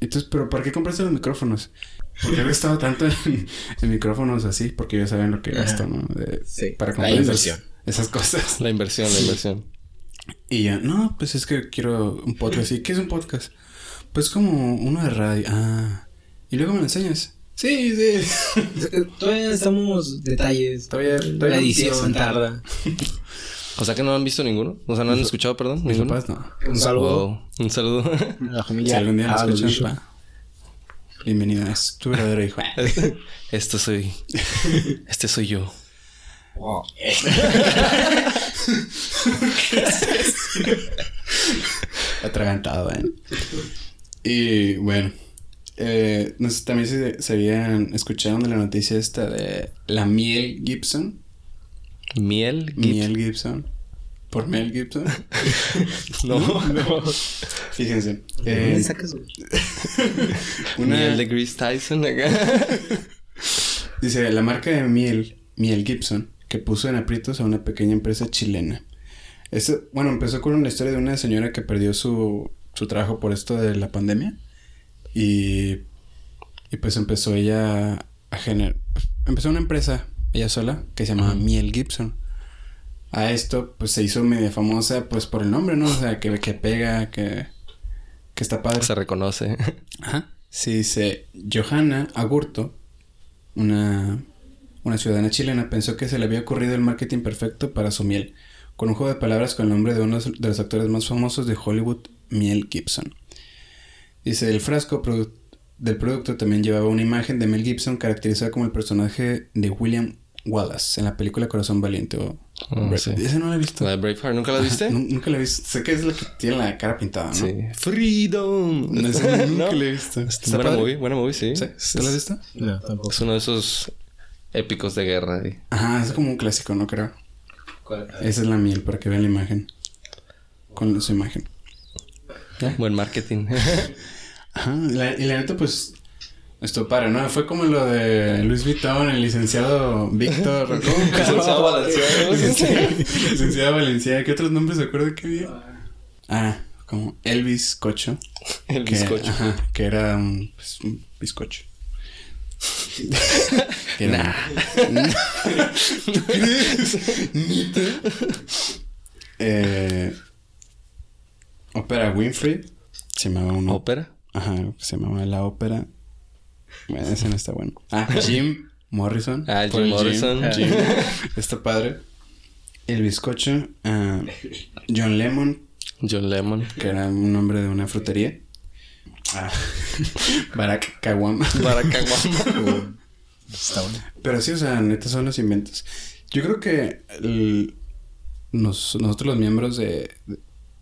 Entonces, ¿pero para qué compraste los micrófonos? porque he gastado tanto en, en micrófonos así, porque ya saben lo que gasto, ¿no? De- Sí, para la comprar esas, inversión. esas cosas. La inversión, la inversión. Y ya, no, pues es que quiero un podcast. ¿Y qué es un podcast? Pues como uno de radio. Ah. ¿Y luego me lo enseñas? Sí, sí. Todavía estamos detalles. Todavía- la todavía edición empiezan. tarda. O sea que no han visto ninguno. O sea, no han escuchado, perdón. Mis ninguno. papás no. Un saludo Wow. Un saludo. a la Si familia. algún día Ah, escuchan, pa. Bienvenido, es tu verdadero hijo. Esto soy. Este soy yo. Wow. Atragantado, ¿eh? Y bueno, eh, no sé, también se, se habían escuchado de la noticia esta de la Miel Gibson. Miel. Gib- Miel Gibson. Por Mel Gibson. No. No. Fíjense. ¿Dónde eh, sacas? una- Miel de Chris Tyson acá. Dice, la marca de miel, Miel Gibson, que puso en aprietos a una pequeña empresa chilena. Esto, bueno, empezó con una historia de una señora que perdió su, su trabajo por esto de la pandemia. Y, y pues empezó ella a generar... Empezó una empresa, ella sola, que se llamaba Miel Gibson. A esto, pues se hizo media famosa, pues por el nombre, ¿no? O sea, que, que pega, que, que está padre. Se reconoce. Ajá. Sí, dice Johanna Agurto, una, una ciudadana chilena, pensó que se le había ocurrido el marketing perfecto para su miel, con un juego de palabras con el nombre de uno de los actores más famosos de Hollywood, Miel Gibson. Dice, el frasco produ- del producto también llevaba una imagen de Mel Gibson caracterizada como el personaje de William Wallace en la película Corazón Valiente. O, sí. Esa no la he visto. La de Braveheart, ¿nunca la viste? Nu- Nunca la he visto. Sé que es la que tiene la cara pintada, ¿no? Sí. Freedom. No, esa nunca No. la he visto. ¿Está Buena padre? movie, buena movie, sí. ¿Sí? Es, ¿Tú la has visto? No, tampoco. es uno de esos épicos de guerra. y- Ajá, es como un clásico, ¿no? Creo. ¿Cuál? Esa es la miel, para que vean la imagen. Con su imagen. Buen marketing. Ajá, la- y la neta, pues... Esto para, ¿no? Fue como lo de Luis Vuitton, el licenciado Víctor... ¿Cómo? Licenciado Valenciano. Licenciado- licenciado Valenciano. ¿Qué otros nombres se acuerda que había? Ah, como Elvis Cocho. El que- bizcocho. Ajá, que era un, pues, un bizcocho. Que era- ¿Tú crees? ¿Neta? Eh, ópera Winfrey. Se llamaba una ¿Ópera? Ajá, se llamaba la ópera. Bueno, ese no está bueno. Ah, Jim Morrison. Ah, Jim Morrison. Jim. Está padre. El bizcocho. ah, John Lemon, John Lemon. que era un nombre de una frutería. Ah, Barack Kawam. Para Caguama. Está bueno. Pero sí, o sea, neta son los inventos. Yo creo que el- nos- nosotros los miembros de, de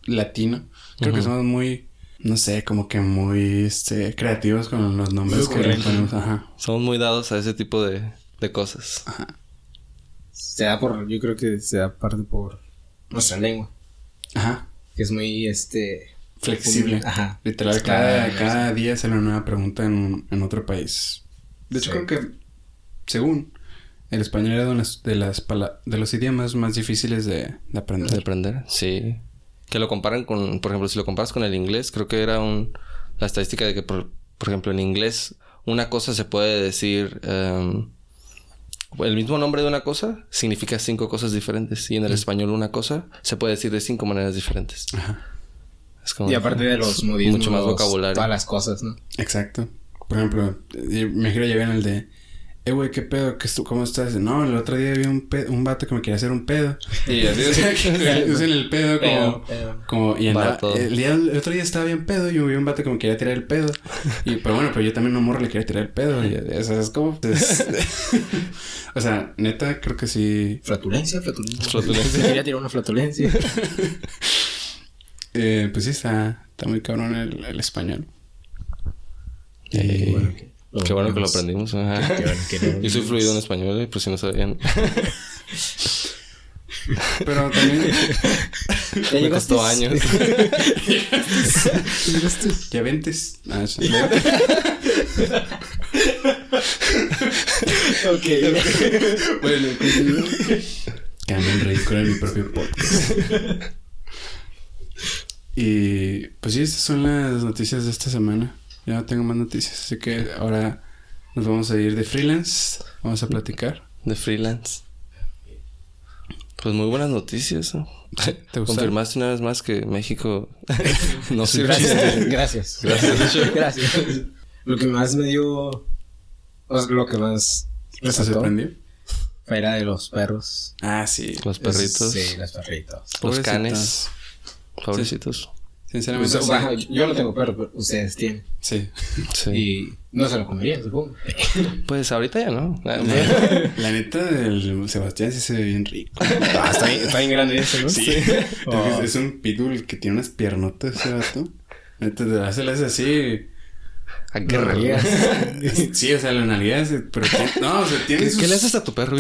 latino, creo que somos muy, no sé, como que muy este, creativos con los nombres Muy que le ponemos. Ajá. Somos muy dados a ese tipo de, de cosas. Se da por, yo creo que se da parte por nuestra lengua. Ajá. Que es muy, este... Flexible. Ajá. Literal, cada, cada día sale una nueva pregunta en, en otro país. De hecho, Sí. creo que, según el español era de, las, de, las de los idiomas más difíciles de, de aprender. De aprender, sí. Que lo comparan con, por ejemplo, si lo comparas con el inglés, creo que era un, la estadística de que, por, por ejemplo, en inglés, una cosa se puede decir, em, el mismo nombre de una cosa significa cinco cosas diferentes. Y en el español una cosa se puede decir de cinco maneras diferentes. Ajá. Es como Y aparte de los modismos. Mucho más vocabulario. Todas las cosas, ¿no? Exacto. Por ejemplo, eh, me quiero llegar el de, eh, güey, ¿qué pedo? ¿Qué estu- ¿Cómo estás? No, el otro día vi un, pe- un vato que me quería hacer un pedo. Y así, o sea, que usan el pedo como... Pedo, pedo. como y el, día, el otro día estaba bien pedo y vi un vato que me quería tirar el pedo. Y, pero bueno, pero yo también a un morro le quería tirar el pedo. Y, o sea, es como... pues, o sea, neta, creo que sí... Flatulencia, flatulencia. Flatulencia. Quería tirar una flatulencia. eh, pues sí, está, está muy cabrón el, el español. Eh, bueno, que Qué bueno que lo aprendimos. ajá. Qué bueno que lo Yo soy fluido en español, por si no sabían. Pero también... ¿Ya Me costó años. ¿Llegaste? Ya ventes. Ah. Ok. Bueno, en ridículo en mi propio podcast. y pues sí, estas son las noticias de esta semana. Ya no tengo más noticias, así que ahora Nos vamos a ir de freelance. Vamos a platicar. De freelance. Pues muy buenas noticias. ¿no? ¿Te? Confirmaste una vez más que México no sirve. Gracias. Gracias. Gracias. Lo que más me dio. O sea, lo que más. ¿Te sorprendió? Fue la de los perros. Ah, sí. Los perritos, Sí, los perritos. los Pobrecitos. canes. Pobrecitos. Sinceramente, Pues, yo no tengo perro, pero ustedes tienen. sí. Sí. Y no se lo comerían, supongo. Pues ahorita ya no. La, la neta del Sebastián sí se ve bien rico. Ah, está, bien, está bien grande ese, ¿no? Sí. Es, es un pitbull que tiene unas piernotas ese vato. Neta, te así. ¿A qué Lo nalgueas. Sí, o sea, la nalgueas, pero tiene- no, o sea, ¿Qué, sus- qué le haces a tu perro?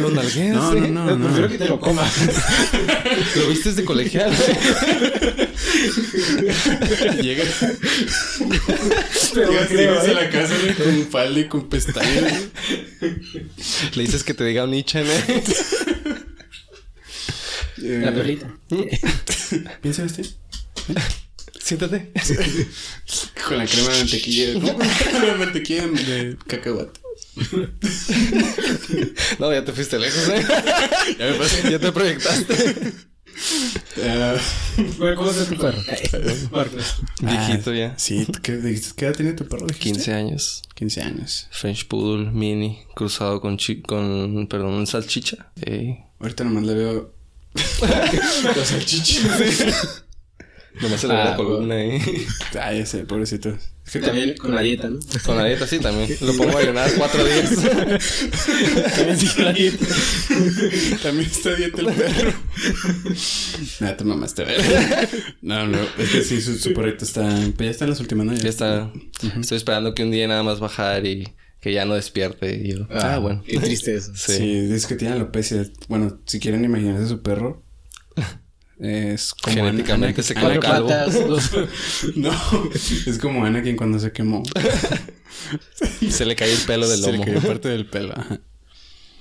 Lo nalgueas. No, no, no, no. Prefiero que te lo comas. Lo viste de colegial. Llega, Pero llegas, creo, llegas a ¿eh? la casa güey, con falda y con pestañas. Le dices que te diga un ¿no? Eh, La perlita. ¿Piensa este? Siéntate. Con la crema de mantequilla. ¿no? Con la mantequilla de cacahuate. No, ya te fuiste lejos, ¿eh? Ya me pasé. Ya te proyectaste. Ah, Bueno, ¿Cómo está tu perro? Marcos. Viejito ah, ya. Sí, ¿qué, dijiste? ¿qué edad tiene tu perro? dijiste? 15 años. 15 años. French Poodle Mini cruzado con chi con perdón, salchicha. Ey. Ahorita nomás le veo. Los salchichas. Nomás se le ve Ah, la columna ahí. Ay, ya sé, pobrecito. Es También con la dieta, ¿no? Con la dieta sí también. Lo pongo a ayunar cuatro días. También sigue la dieta. También está dieta el perro. Nada, te mamaste a ver. No, no, es que sí, su, su perrito está. Pues ya está en las últimas, ¿no? Ya está. Estoy esperando que un día nada más bajar y que ya no despierte. Y yo, ah, bueno. Qué triste eso. Sí. Sí. dice que tiene alopecia. Bueno, si quieren imaginarse su perro, es como Ana- Genéticamente Ana- se quedó calvo. No, es como Anakin cuando se quemó. Se le cae el pelo del Se le lomo. cayó parte del pelo. ajá.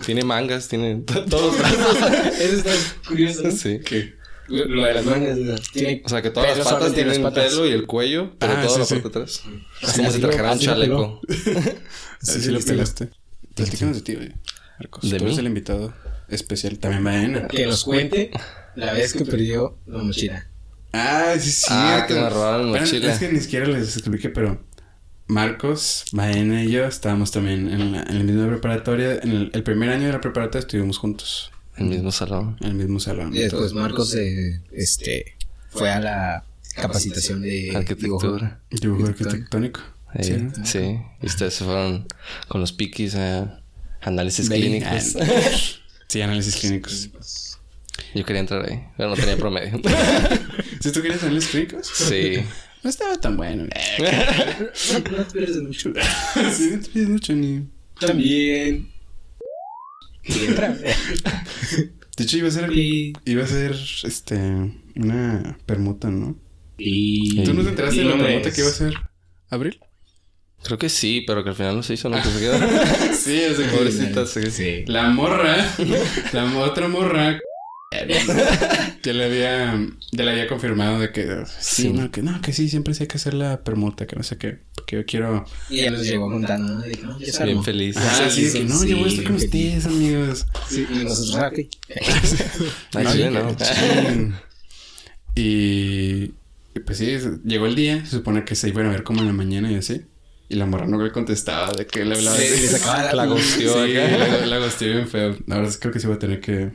Tiene mangas, tiene to- todos los brazos. Eso está curioso, ¿no? Sí. ¿Qué? Lo lo de las mangas, o sea, tiene... O sea que todas las patas tienen patas. pelo y el cuello, pero Ah, toda sí, la sí. parte atrás. Es Así como si trajera un lo chaleco. Así Sí, sí lo sí, pelaste. Platícanos de ti, güey. Marcos. ¿De Tú eres mí? el invitado especial. También va Ana. Que nos cuente la vez que perdió la mochila. Ah, sí, sí. Ah, que me robaron mi mochila. Es que ni siquiera les expliqué, pero Marcos, Baena y yo estábamos también en la, en la misma preparatoria. En el, el primer año de la preparatoria estuvimos juntos El mismo salón. en el mismo salón. Y después Marcos eh, este, fue a la capacitación de Arquitectura. Dibujo arquitectónico. Eh, Sí, ¿no? sí. Y ustedes se fueron con los piquis a análisis clínicos. ah, Sí, análisis clínicos. Yo quería entrar ahí, pero no tenía promedio. ¿Si tú quieres análisis clínicos? Sí. No estaba tan bueno. No te pierdes mucho. sí, no te pides mucho ni... También. Y entra. De hecho, iba a ser... Iba a ser, este... Una permuta, ¿no? Y... ¿Tú no te enteraste de la permuta que iba a ser? ¿Abril? Creo que sí, pero que al final no se hizo, ¿no? Que se quedó. Sí, es de Pobrecita, sí. Sí. La morra, la otra morra, ya le había, ya le había confirmado de que sí, Sí. no, que no, que sí, siempre sí hay que hacer la permuta, que no sé qué, porque yo quiero. Y ella nos llegó contando, ¿no? De que, no, ya se Bien feliz. Ah, sí, sí, que no, sí, yo voy a estar con ustedes, amigos. Sí, y nosotros, ah, ok. Ay, No, sí, que- ¿no? Y, y pues sí, llegó el día, se supone que se iban a ver como en la mañana y así. Y la morra no me contestaba de que le hablaba Le- así. le sacaba la- La gosteó Sí, la, la gosteó bien feo. La verdad es que creo que sí voy a tener que...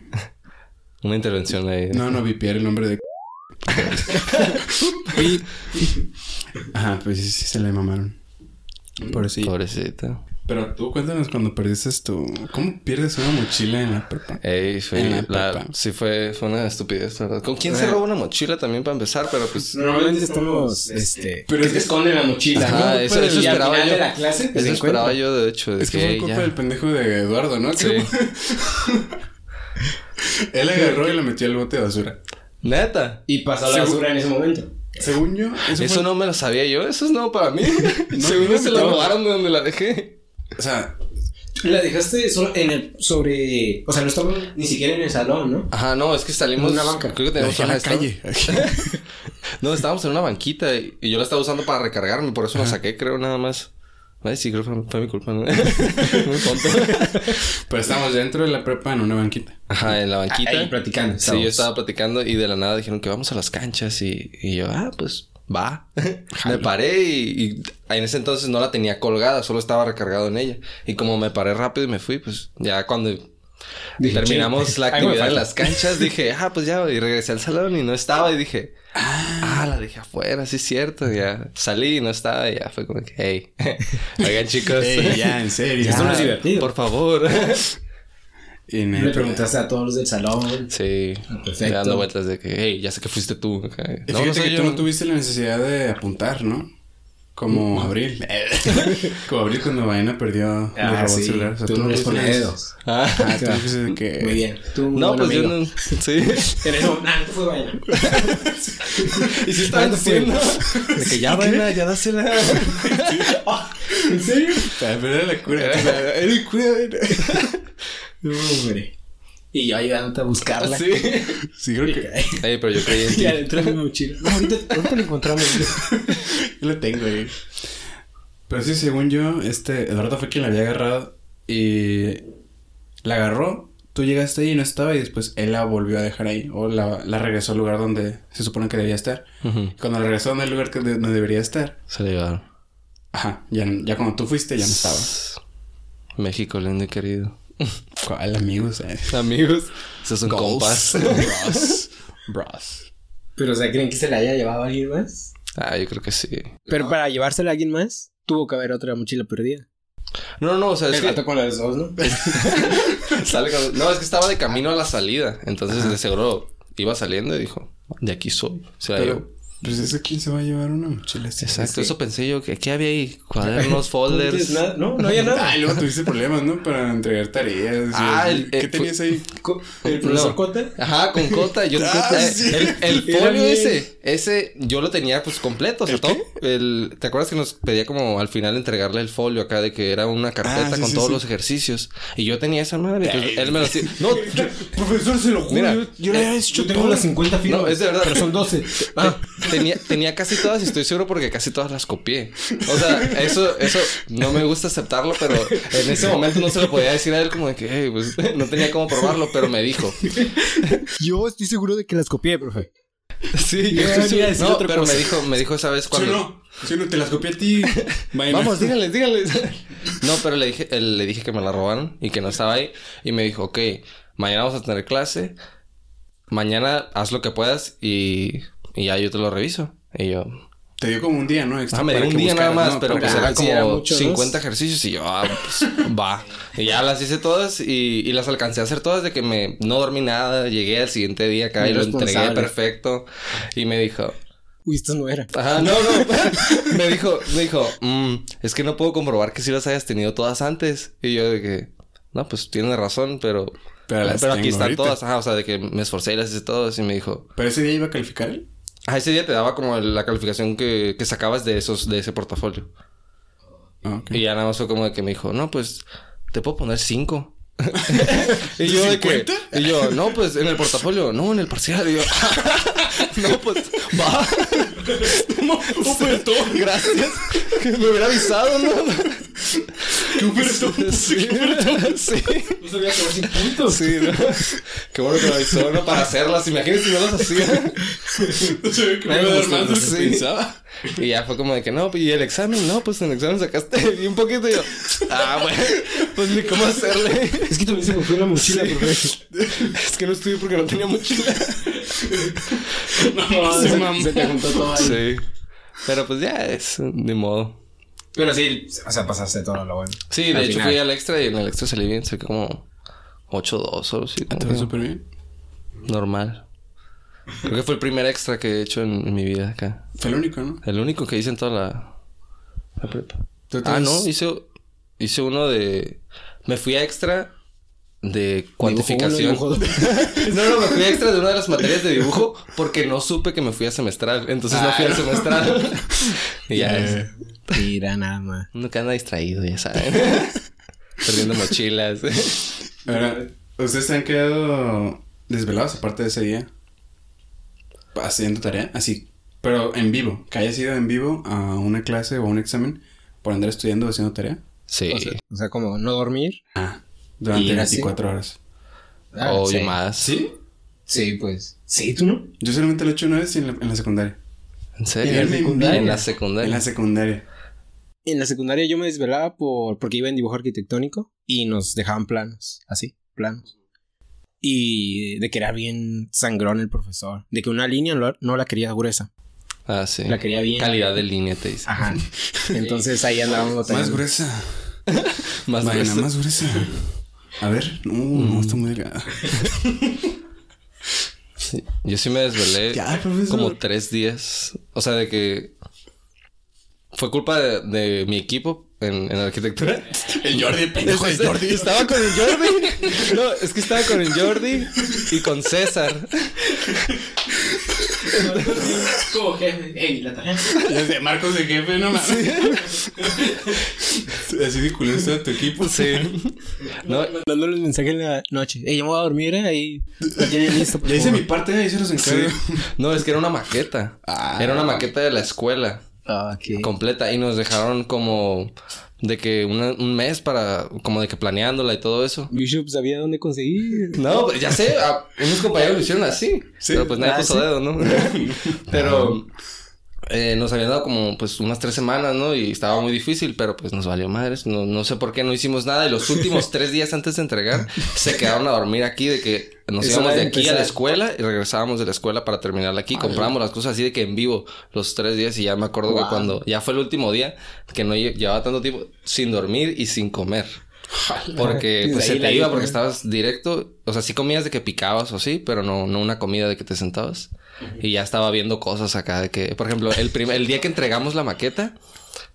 Una intervención ahí. No, no, vipiar el nombre de... Ajá, pues sí, sí se le mamaron. Sí. Pobrecita. Pero tú cuéntanos cuando perdiste tu... ¿Cómo pierdes una mochila en la prepa? Ey, fue, En la la- prepa. sí fue, fue una estupidez, ¿verdad? ¿Con quién se roba una mochila también para empezar? Pero pues... Normalmente estamos, este... Pero que es que- esconden la mochila, Ajá, ¿no? eso- Pero y esperaba final yo. de la clase, pues, Eso esperaba yo, de hecho, de Es que fue culpa ya... del pendejo de Eduardo, ¿no? Sí. Él agarró y la metió al bote de basura. Neta. Y pasó la basura en ese momento. Según yo, eso, Eso fue- no me lo sabía yo. Eso es nuevo para mí. No, Según yo se la robaron de donde la dejé. O sea, La dejaste solo en el... sobre... O sea, no estaba ni siquiera en el salón, ¿no? Ajá, no, es que salimos... En una banca. Creo que ajá, estaba- calle. No, estábamos en una banquita y yo la estaba usando para recargarme. Por eso la saqué, creo, nada más. Ay, sí, creo que fue, mi culpa. ¿no? Muy tonto. Pero estábamos dentro de la prepa en una banquita. Ajá, en la banquita. Ahí platicando. Sí, estábamos. yo estaba platicando y de la nada dijeron que vamos a las canchas y, y yo, ah, pues va. me paré y, y en ese entonces no la tenía colgada, solo estaba recargado en ella. Y como me paré rápido y me fui, pues ya cuando Dije, terminamos "Ching, la actividad en falta". las canchas, dije, ah, pues ya, y regresé al salón y no estaba y dije, ah, la dejé afuera, sí es cierto, ya salí y no estaba ya fue como que, hey, oigan chicos, Ey, ya, en serio. Esto no es Ya, divertido. Por favor. Y Le neta, preguntaste a todos los del salón. sí, Perfecto. dando vueltas de que, hey, ya sé que fuiste tú. Y No, fíjate no que yo. tú no tuviste la necesidad de apuntar, ¿no? Como Abril. Como Abril cuando Vaina perdió Ah, el sí. celular. O sea, tú no tuviste la dedos. Ah, Ah, tú de que... Muy bien. Tú, no, buen pues yo amigo. no. Sí. En momento, nah, no fue vaina. y si estaban diciendo de que ya vaina, ya dásela. ¿En serio? Pero era la cura. Era el cura. No, hombre. Y yo ayudándote a buscarla. Sí. Sí, creo que... Ey, pero yo creí en ti. Y adentro de mi mochila. No, ahorita, ahorita la encontramos. Yo lo tengo ahí. Pero sí, según yo, este Eduardo fue quien la había agarrado y la agarró. Tú llegaste ahí y no estaba y después él la volvió a dejar ahí o la, la regresó al lugar donde se supone que debía estar. Cuando regresó al lugar que de- donde debería estar, Se le llevaron. ajá, ya, ya cuando tú fuiste ya no estaba. México, lindo y querido. ¿Cuál amigos? Eh? Amigos, esos son Goals. compas. Bros. Bros. Pero, o sea, ¿creen que se la haya llevado a alguien más? Ah, yo creo que sí. Pero para llevársela a alguien más, tuvo que haber otra mochila perdida. No, no, o sea, es El que gato con las dos, ¿no? sale con- No, es que estaba de camino a la salida. Entonces, de seguro iba saliendo y dijo, de aquí soy. Se la llevó. Pero, pues es que quién se va a llevar una mochila así. Exacto, eso pensé yo. que ¿Qué había ahí? Cuadernos, folders. Nada, no, no había nada. Ah, y luego tuviste problemas, ¿no? Para entregar tareas. Ah, el- ¿Qué eh, tenías ahí? Co- ¿El profesor No. Cota? Ajá, con cota. Yo Ah, eh, sí. el, folio bien. ese, ese yo lo tenía pues completo, o sea, ¿El todo. El, ¿Te acuerdas que nos pedía como al final entregarle el folio acá de que era una carpeta Ah, sí, con sí, todos sí. los ejercicios? Y yo tenía esa madre, entonces él me lo hacía. No, Profesor, se lo juro. Mira, yo, yo le había hecho Yo tengo todo. las 50 firmas. No, es de verdad. Pero son 12. Ah, tenía, tenía casi todas y estoy seguro porque casi todas las copié. O sea, eso, eso no me gusta aceptarlo, pero en ese momento no se lo podía decir a él como de que, "Hey, pues no tenía cómo probarlo, pero me dijo. yo estoy seguro de que las copié, profe. Sí, yo estoy seguro- No, otra pero cosa. me dijo, me dijo esa vez Sí, cuando. no. Sí, no, te las copié a ti. Vaina. Vamos, díganles, díganles. No, pero le dije, él- le dije que me la robaron y que no estaba ahí. Y me dijo, ok, mañana vamos a tener clase. Mañana haz lo que puedas y, y ya yo te lo reviso. Y yo, Te dio como un día, ¿no? Extra ah, me dio un día nada más, ¿no? pero pues eran como era mucho, ¿no? 50 ejercicios y yo, ah, pues va. Y ya las hice todas y, y las alcancé a hacer todas de que me no dormí nada. Llegué al siguiente día acá Muy y lo entregué perfecto. Y me dijo, Uy, estas no eran. Ajá, no, no. me dijo, me dijo, "Mm, es que no puedo comprobar que sí las hayas tenido todas antes. Y yo de que, no, pues tienes razón, pero... Pero aquí están ahorita. todas. Ajá, o sea, de que me esforcé y las hice todas. Y me dijo, Pero ese día iba a calificar él. Ah, ese día te daba como la calificación que, que sacabas de esos, de ese portafolio. Ah. Y ya nada más fue como de que me dijo, no, pues te puedo poner cinco. y yo de que, ¿50? y yo, no, pues en el portafolio, no, en el parcial. Y yo, no, pues va. ofertó. Gracias. Que me hubiera avisado, ¿no? ¿Qué ofertó? Sí, sí. No sabía que sin puntos. Sí, ¿no? Qué bueno que me avisó, ¿no? Para hacerlas. Imagínate si no las hacía. No sabía que me iba a dar me más de lo que gustó, sí. pensaba. Y ya fue como de que no, y el examen, no, pues en el examen sacaste bien poquito. Y yo, ah, bueno, pues ni cómo hacerle. Es que también se me fue la mochila, Sí. profe. Es que no estudié porque no tenía mochila. No, Sí, se, mamá. se te juntó todo ahí. Sí. Pero pues ya es, de modo. Pero sí, o sea, pasaste todo lo bueno. Sí, de hecho final. fui al extra y en el extra salí bien. Saqué como 8-2 o algo así. Te fue súper bien. Normal. Creo que fue el primer extra que he hecho en, en mi vida acá. Fue el único, ¿no? El único que hice en toda la, la prepa. ¿Tú te Ah, no, hice, hice uno de... Me fui a extra de cuantificación. Uno. No, no, me fui a extra de una de las materias de dibujo porque no supe que me fui a semestral. Entonces no fui al semestral. y ya es. Mira, nada más. Uno que anda distraído, ya saben. Perdiendo mochilas. Ahora, ¿ustedes se han quedado desvelados aparte de ese día? Haciendo tarea, así. Pero en vivo, que haya sido en vivo a una clase o a un examen por andar estudiando o haciendo tarea. Sí. O sea, o sea, como no dormir. Ah, durante Y era así. 24 horas. Ah, o sí. más. ¿Sí? Sí, pues. Sí, tú no. Yo solamente lo he hecho una vez en la, en la secundaria. ¿En serio? ¿En la secundaria? En la En secundaria. la secundaria. En la secundaria yo me desvelaba por porque iba en dibujo arquitectónico y nos dejaban planos, así, planos. Y de que era bien sangrón el profesor, de que una línea no, no la quería gruesa, Ah, sí. la quería bien. Calidad de línea, te dice. Ajá. Entonces ahí andábamos Más batallando. gruesa. Más Vaina, gruesa. más gruesa. A ver. No, no, está muy delgada. Sí. Yo sí me desvelé Ya, como tres días. O sea, de que fue culpa de, de mi equipo en, en arquitectura. El Jordi, el pendejo de Jordi. Estaba con el Jordi. No, es que estaba con el Jordi y con César. Como jefe, ey, la tarea. Desde Marcos de jefe, no mames. Así de culero está tu equipo. Sí. No, Mandándole un mensaje en la noche. Ey, yo me voy a dormir, eh, ahí. Tienen listo. Ya hice mi parte, ahí se los encargo. no, es que era una maqueta. Ah. Era una maqueta de la escuela Ah, ok. completa y nos dejaron como de que una- un mes para como de que planeándola y todo eso. Bishop sabía dónde conseguir. No, pues, ya sé, a- unos compañeros lo hicieron así. Sí. Pero pues nadie Ah, puso ¿sí? dedo, ¿no? pero eh, nos habían dado como pues unas tres semanas, ¿no? Y estaba muy difícil, pero pues nos valió madres. No, no sé por qué no hicimos nada. Y los últimos tres días antes de entregar, se quedaron a dormir aquí de que nos Eso íbamos de aquí a la escuela y regresábamos de la escuela para terminarla aquí. Comprábamos las cosas así de que en vivo los tres días y ya me acuerdo que cuando ya fue el último día que no lle- llevaba tanto tiempo sin dormir y sin comer. Porque pues, se te iba porque ¿eh? estabas directo. O sea, sí comías de que picabas o sí, pero no, no una comida de que te sentabas. Y ya estaba viendo cosas acá de que, por ejemplo, el, primer, el día que entregamos la maqueta,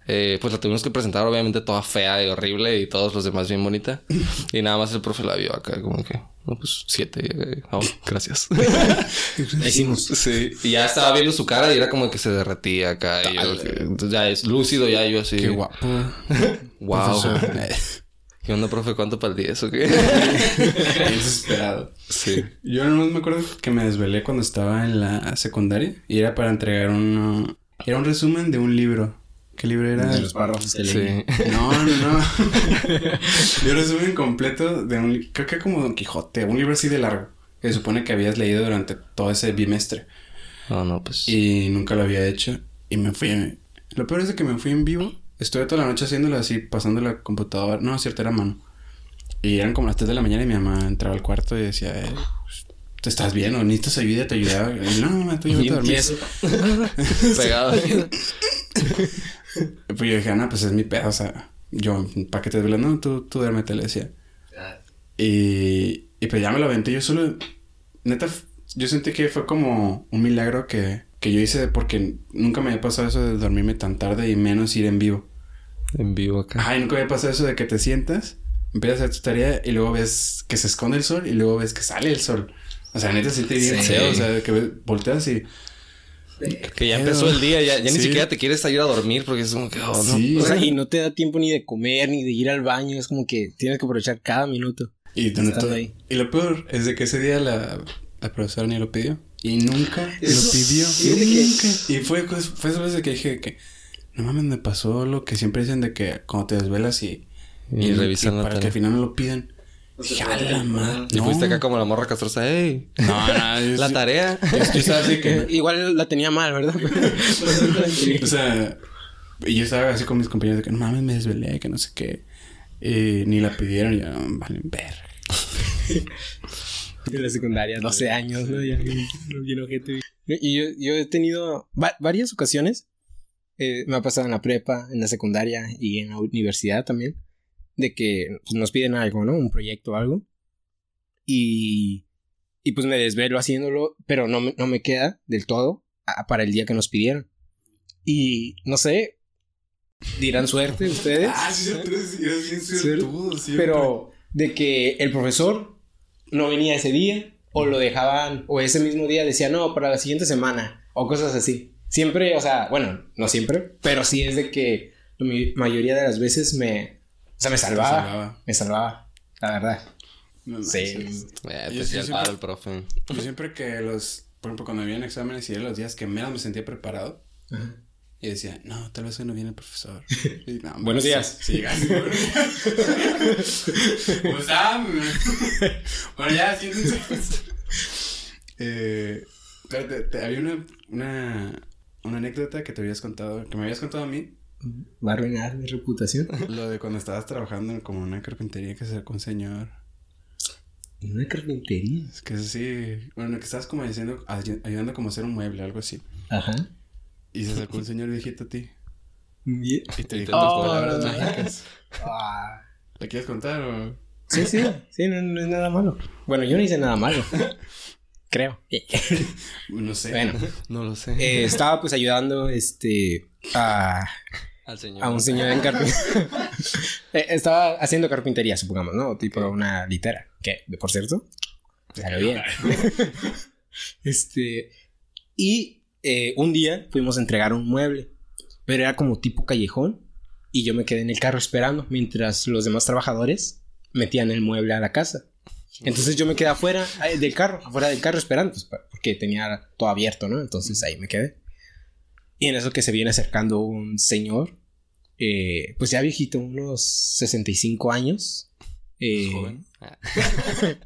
eh, pues la tuvimos que presentar obviamente toda fea y horrible y todos los demás bien bonita. Y nada más el profe la vio acá como que, no, pues siete. eh, oh, gracias. Hicimos. sí. Y ya estaba viendo su cara y era como que se derretía acá. Y yo, entonces ya es lúcido, ya yo así. Qué guapo. Wow. ¿Qué onda, profe? ¿Cuánto para el 10 o qué? Desesperado. sí. Yo nomás me acuerdo que me desvelé cuando estaba en la secundaria y era para entregar un... Era un resumen de un libro. ¿Qué libro era? De los párrafos que leí. Sí. No, no, no. De un resumen completo de un... Creo que como Don Quijote. Un libro así de largo. Que se supone que habías leído durante todo ese bimestre. No, no, pues. Y nunca lo había hecho. Y me fui... Lo peor es de que me fui en vivo. Estuve toda la noche haciéndolo así, pasando la computadora. No, es cierto, era mano. Y eran como las 3 de la mañana y mi mamá entraba al cuarto y decía... Eh, ¿Te estás bien o necesitas ayuda? ¿Te ayudaba? Y, no, mamá, tú llévate a dormir. Pegado. Pues yo dije, no, pues es mi pedo, o sea, yo, ¿para qué te desvelas? No, tú, tú duérmete, le decía. Y, y pues ya me lo aventé yo solo. Neta, yo sentí que fue como un milagro que, que yo hice porque nunca me había pasado eso de dormirme tan tarde y menos ir en vivo. En vivo acá. Ay, nunca había pasado eso de que te sientas, empiezas a hacer tu tarea y luego ves que se esconde el sol y luego ves que sale el sol. O sea, neta, siente bien Sí. feo, o sea, de que volteas y... Que ya empezó el día, ya, ya ni Sí. siquiera te quieres ir a dormir porque es como que, oh, no. Sí. O sea, y no te da tiempo ni de comer, ni de ir al baño. Es como que tienes que aprovechar cada minuto. Y, todo- ahí. y lo peor es de que ese día la, la profesora ni lo pidió. Y nunca Eso- lo pidió. que- Nunca. Y fue, pues, fue esa vez de que dije que... No mames, me pasó lo que siempre dicen de que cuando te desvelas y... Y revisan la Para que al final no lo piden. Dije, "A la madre". Y No. fuiste acá como la morra castrosa, ¡ey! No, no. yo La tarea. Yo, yo estaba así que... Igual la tenía mal, ¿verdad? O sea... Y yo estaba así con mis compañeros de que... No mames, me desvelé, que no sé qué. Y ni la pidieron. Y yo, vale, ver. En la secundaria, 12 años, ¿no? Ya bien, bien ojete. Y yo, yo he tenido va- varias ocasiones. Eh, me ha pasado en la prepa, en la secundaria y en la universidad también. De que pues, nos piden algo, ¿no? Un proyecto o algo. Y, y pues me desvelo haciéndolo, pero no me, no me queda del todo a- para el día que nos pidieron. Y no sé, dirán suerte ustedes. Ah, eres bien suertudo, siempre. Pero de que el profesor no venía ese día o lo dejaban o ese mismo día decía no para la siguiente semana o cosas así. Siempre, o sea, bueno, no siempre, pero sí es de que la mayoría de las veces me, o sea, me salvaba, salvaba. me salvaba, la verdad. No, Sí. Eh, Yo siempre- el profe. Yo siempre que los, por ejemplo, cuando habían exámenes y eran los días que menos me sentía preparado, Y decía, no, tal vez hoy no viene el profesor. Y, no, hombre, Buenos días. Sí, gracias. buenos días. ¿Cómo están? Bueno, ya, siéntense. eh, había una, una anécdota que te habías contado, que me habías contado a mí. Va a arruinar mi reputación. Lo de cuando estabas trabajando en como una carpintería que se sacó un señor. En una carpintería. Es que es así. Bueno, que estabas como diciendo, ay- ayudando como a hacer un mueble, algo así. Ajá. Y se sacó un señor viejito a ti. Bien. Y te dijo tus tocó. palabras mágicas. Ah. ¿La quieres contar o...? Sí, sí. Sí, no, no es nada malo. Bueno, yo no hice nada malo. Creo. No sé. Bueno, No lo sé. eh, estaba pues ayudando este a, Al señor. a un señor en carpintería. estaba haciendo carpintería, supongamos, ¿no? Tipo una litera. Que, por cierto, salió bien. este. Y eh, un día fuimos a entregar un mueble. Pero era como tipo callejón. Y yo me quedé en el carro esperando. Mientras los demás trabajadores metían el mueble a la casa. Entonces yo me quedé afuera del carro, afuera del carro esperando, pues, porque tenía todo abierto, ¿no? Entonces ahí me quedé. Y en eso que se viene acercando un señor, eh, pues ya viejito, unos 65 años. eh, Joven. Ah.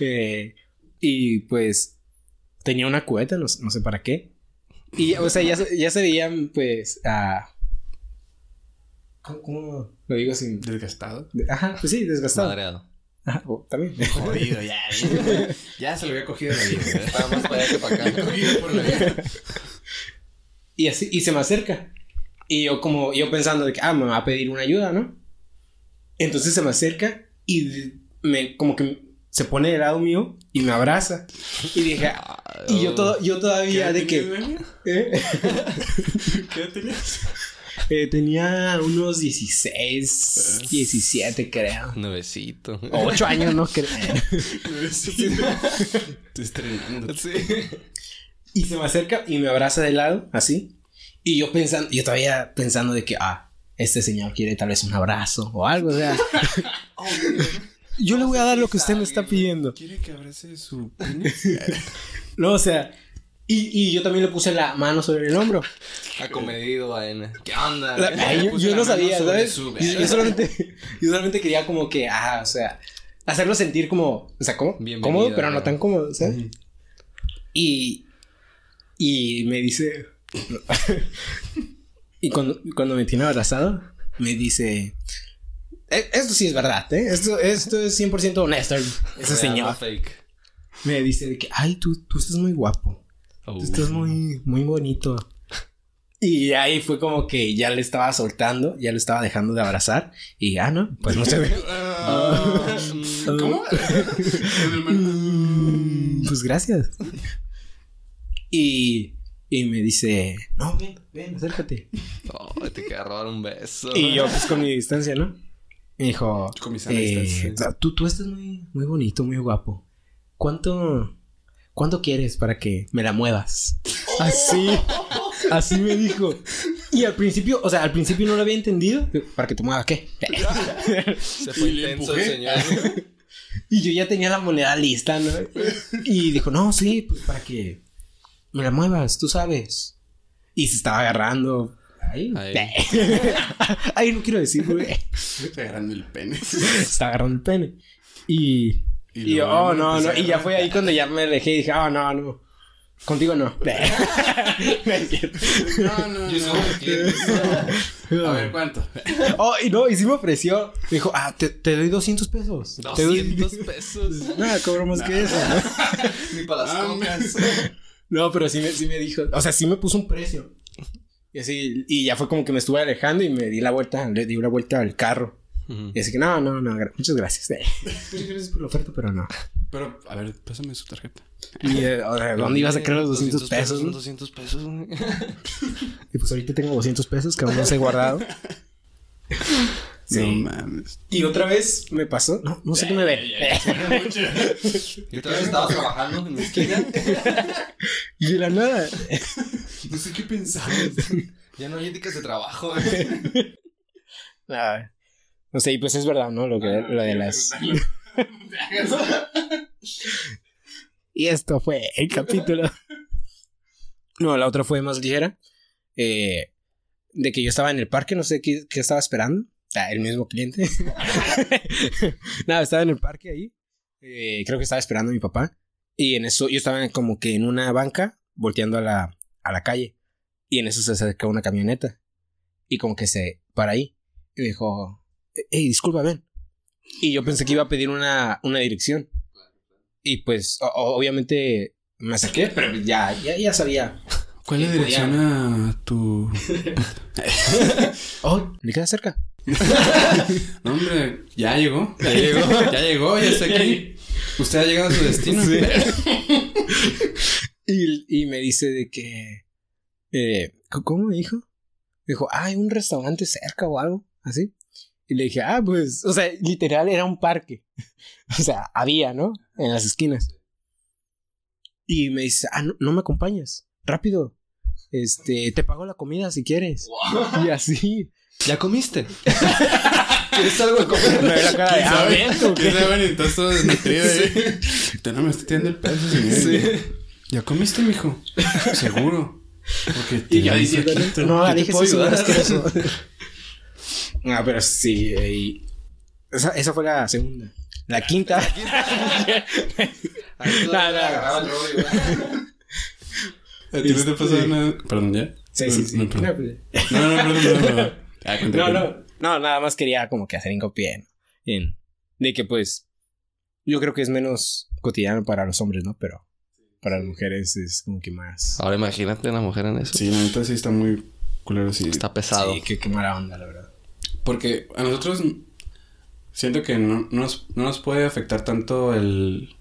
eh, y pues tenía una cubeta, no, no sé para qué. Y, o sea, ya, se- ya se veían, pues, a... ¿Cómo, cómo lo digo sin...? Desgastado. Ajá, pues sí, desgastado. Madreado. Ajá, también. Jodido, ya. Ya, se lo había cogido la vida. ¿eh? Estaba más para allá que para acá. Cogido por la vida. Y así, y se me acerca. Y yo como, yo pensando de que, ah, me va a pedir una ayuda, ¿no? Entonces se me acerca y me, como que se pone del lado mío y me abraza. Y dije, ah, y yo, todo, yo todavía de que... ¿eh? ¿Qué tenías? Eh, tenía unos 16, 17 creo. Nuevecito. 8 años, no creo. Estoy estrenando. Sí. Y se me acerca y me abraza de lado, así. Y yo pensando, yo todavía pensando de que, ah, este señor quiere tal vez un abrazo o algo, o sea. yo le voy a dar lo que usted me está pidiendo. ¿Quiere que abrace su pene? No, o sea. Y, y yo también le puse la mano sobre el hombro. Acomedido, vaina. ¿Qué onda? La- ay, yo, no sabía, ¿sabes? su Yo, yo solamente, yo solamente quería como que, ah, o sea, hacerlo sentir como, o sea, como cómodo, pero no tan cómodo, ¿sabes? Y, y me dice, y cuando, cuando me tiene abrazado, me dice, "E- esto sí es verdad, ¿eh? Esto, esto es 100% honesto, ese Real, señor. fake. Me dice de que, ay, tú, tú estás muy guapo. Oh. Estás muy, muy bonito. Y ahí fue como que ya le estaba soltando, ya le estaba dejando de abrazar. Y ah, no, pues no se ve. ¿Cómo? Mm, Pues gracias. Y, y me dice, no, ven, ven, acércate. Oh, te queda robar un beso. Y yo, pues con mi distancia, ¿no? Me dijo, Con mi sana eh, distancia. tú, tú estás muy, muy bonito, muy guapo. ¿Cuánto, cuánto quieres para que me la muevas? Así, así me dijo. Y al principio, o sea, al principio no lo había entendido. ¿Para que te mueva qué? Se fue Y intenso el empujé. señor. Y yo ya tenía la moneda lista, ¿no? Y dijo, no, sí, pues para que me la muevas, tú sabes. Y se estaba agarrando. Ahí. Ahí. Ahí no quiero decir, güey. Estoy agarrando el pene. Se estaba agarrando el pene. Y. Y Y, yo, oh, no, empecé no. Y ya fue ahí cuando ya me alejé y dije, oh, no, no. Contigo no. No. No, no, Yo cliente. A ver, ¿cuánto? Oh, y no, y sí me ofreció. Me dijo, ah, te, te doy 200 pesos. Te doy 200 pesos. Nada, cobro más que eso, ¿no? Ni para las Ah, cocas. No, pero sí me, sí me dijo, o sea, sí me puso un precio. Y así, y ya fue como que me estuve alejando y me di la vuelta, le di una vuelta al carro. Y así que no, no, no, gra- muchas gracias. Eh, Muchas gracias por la oferta, pero no. Pero, a ver, pásame su tarjeta. Y, eh, o sea, ¿dónde ibas a sacar los 200 pesos? son no? 200 pesos. Y pues ahorita tengo 200 pesos que aún no se he guardado. Sí. No mames. Y otra vez me pasó, no, no sé qué me ve. Y otra vez estaba trabajando en mi esquina. Y de la nada. No sé qué pensabas. Ya no hay éticas de trabajo. güey. Ah, No sé, y pues es verdad, ¿no? Lo que lo de las. Y esto fue el capítulo. No, la otra fue más ligera. Eh, de que yo estaba en el parque, no sé qué, qué estaba esperando. Ah, el mismo cliente. Nada, estaba en el parque ahí. Eh, creo que estaba esperando a mi papá. Y en eso yo estaba como que en una banca volteando a la, a la calle. Y en eso se acerca una camioneta. Y como que se para ahí. Y me dijo, hey, disculpa, ven. Y yo pensé que iba a pedir una, una dirección. Y pues, obviamente me acerqué, pero ya, ya, ya sabía. ¿Cuál es la dirección a tu...? Oh, me queda cerca. No, hombre, ya llegó. Ya llegó. ya llegó, ya está aquí. Usted ha llegado a su destino. Y, y me dice de que. Eh, ¿c- ¿Cómo me dijo? Me dijo, ah, hay un restaurante cerca o algo, así. Y le dije, ah, pues, o sea, literal era un parque. o sea, había, ¿no? En las esquinas. Y me dice, ah, no, no me acompañas. Rápido. Este, te pago la comida si quieres. Y así. ¿Ya comiste? ¿Quieres algo de comer? Me la cara de, ¿Quién ah, sabe? ¿ven? ¿Quién sabe? Y estás todo desnutrido ahí. Te no me estoy tirando el peso, señor. ¿Ya comiste, mijo? Seguro. Porque Y yo diciendo, no, ¿Qué te Alex, puedo eso no es ayudar? asqueroso. Ah, pero sí, y esa, esa fue la segunda. La quinta. No, no. ¿A ti no te pasó nada? Perdón, ¿ya? Sí, sí, sí. No, No, perdón. pues, No, no, perdón, perdón, perdón. Ah, cuenta, no, no, no, nada más quería como que hacer hincapié ¿no? en de que pues yo creo que es menos cotidiano para los hombres, ¿no? Pero para las mujeres es como que más. Ahora imagínate una mujer en eso. Sí, la neta sí está muy culero, sí. Está pesado. Sí, qué, qué mala onda, la verdad. Porque a nosotros siento que no, no nos, no nos puede afectar tanto el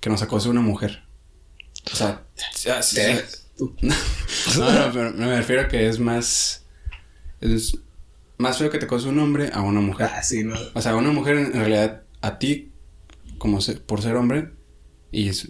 que nos acose una mujer. O sea, sí, ¿Te sí. no, no, pero me refiero a que es más. Es más feo que te acose un hombre a una mujer. Ah, sí, no. O sea, una mujer en realidad a ti, como se- por ser hombre, y es-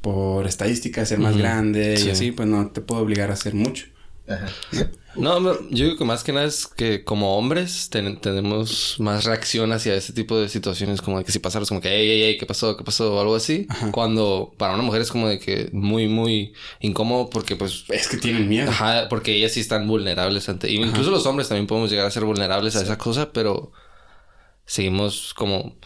por estadística ser más grande Sí. y así, pues no te puedo obligar a hacer mucho. Ajá. No, no, yo digo que más que nada es que como hombres ten- tenemos más reacción hacia ese tipo de situaciones, como de que si pasaras como que, hey, hey, hey, ¿qué pasó? ¿Qué pasó? O algo así. Ajá. Cuando para una mujer es como de que muy, muy incómodo porque pues... Es que tienen miedo. Ajá, porque ellas sí están vulnerables ante... y Incluso los hombres también podemos llegar a ser vulnerables a esa cosa, pero seguimos como...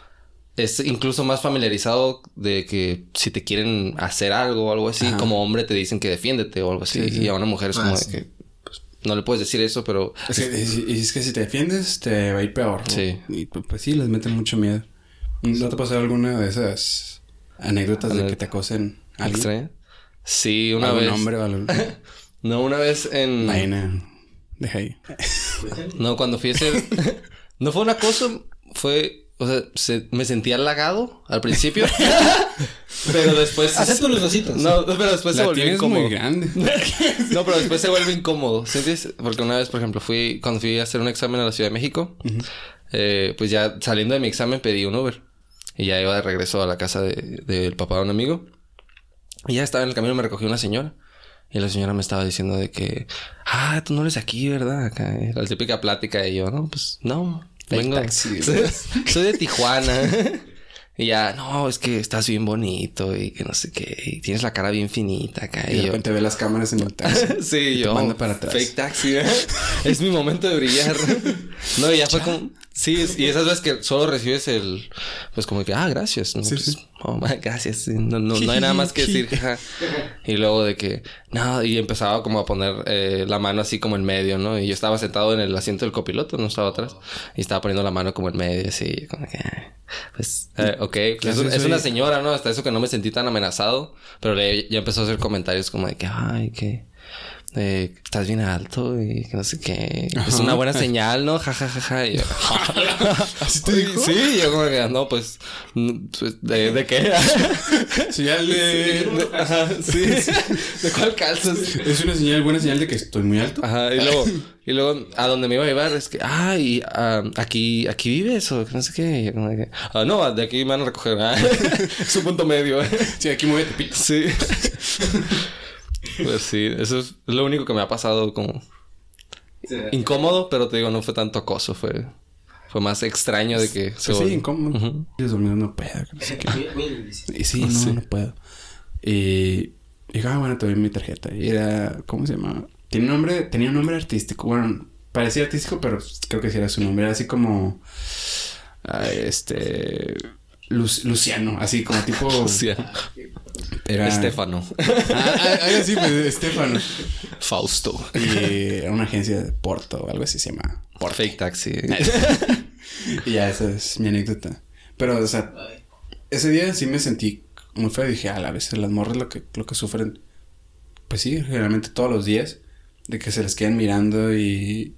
Es incluso más familiarizado de que si te quieren hacer algo o algo así, Ajá. como hombre te dicen que defiéndete o algo así. Sí, sí. Y a una mujer es Ah, como sí. de que no le puedes decir eso, pero Es que, es, es que si te defiendes, te va a ir peor. ¿no? Sí. Y pues, pues sí, les meten mucho miedo. ¿No te pasó alguna de esas anécdotas de que te acosen a alguien? extraña. Sí, una ¿Algún vez. hombre? No, una vez en. Vaina. Deja ahí. No, cuando fui a hacer. no fue un acoso, fue. O sea, se- me sentía halagado al principio. pero después. Acepto los dositos. No, pero después se La volvió tienes incómodo. muy grande. No, pero después se vuelve incómodo. ¿Sientes? Porque una vez, por ejemplo, fui. Cuando fui a hacer un examen a la Ciudad de México, eh, pues ya saliendo de mi examen pedí un Uber. Y ya iba de regreso a la casa de- del papá de un amigo. Y ya estaba en el camino, me recogió una señora. Y la señora me estaba diciendo de que, ah, tú no eres aquí, ¿verdad? Acá, eh, la típica plática. Y yo, no, pues no, vengo. taxi. Soy, de Tijuana. y ya, no, es que estás bien bonito y que no sé qué. Y tienes la cara bien finita acá. Y Y de yo, repente ve las cámaras en el taxi. Sí, te yo. manda para atrás. Fake taxi, ¿eh? Es mi momento de brillar. No, y ya fue como. Sí, es- y esas veces que solo recibes el. Pues como que, ah, gracias. ¿no? Sí, Pues, sí. oh, gracias. No, no, no hay nada más que decir. y luego de que. No, y empezaba como a poner eh, la mano así como en medio, ¿no? Y yo estaba sentado en el asiento del copiloto, no estaba atrás. Y estaba poniendo la mano como en medio, así. Como que. ah, Pues, eh, ok. ¿Qué pues, es, una señora, ¿no? Hasta eso que no me sentí tan amenazado. Pero le- ya empezó a hacer comentarios como de que, ay, que eh, estás bien alto y que no sé qué. Es Ajá. una buena señal, ¿no? Ja, ja, ja, ja. Y yo, ¿Así te dijo? Sí, yo como que, no, pues, pues, ¿de, de qué? Señal de... Ajá, sí. ¿De cuál calzas? Es una señal, buena señal de que estoy muy alto. Ajá, y luego, y luego a donde me iba a llevar es que, ah, y ah, aquí, aquí vives o que no sé qué. Y yo como que, ah, no, de aquí me van a recoger. Ah, es un punto medio. Sí, aquí mueve Tepito. Sí. Pues sí, eso es lo único que me ha pasado como incómodo, pero te digo, no fue tanto acoso, fue, fue más extraño de que se Pues sí, incómodo. Y dormido no puedo. que no sé qué. Y sí, no, Sí. no puedo. Y digo, ah, bueno, te doy mi tarjeta. Y era, ¿cómo se llamaba? Tiene un nombre, tenía un nombre artístico. Bueno, parecía artístico, pero creo que sí era su nombre. Era así como. ah, este. Lu- Luciano, así como tipo. Luciano. Era. Estefano. Ah, ah, algo así, pues, Estefano. Fausto. Y era una agencia de Porto o algo así se llama. Por fake taxi. Y ya, esa es mi anécdota. Pero, o sea, ese día sí me sentí muy feo. Dije, a la vez, las morras lo que, lo que sufren, pues sí, generalmente todos los días, de que se les quedan mirando y.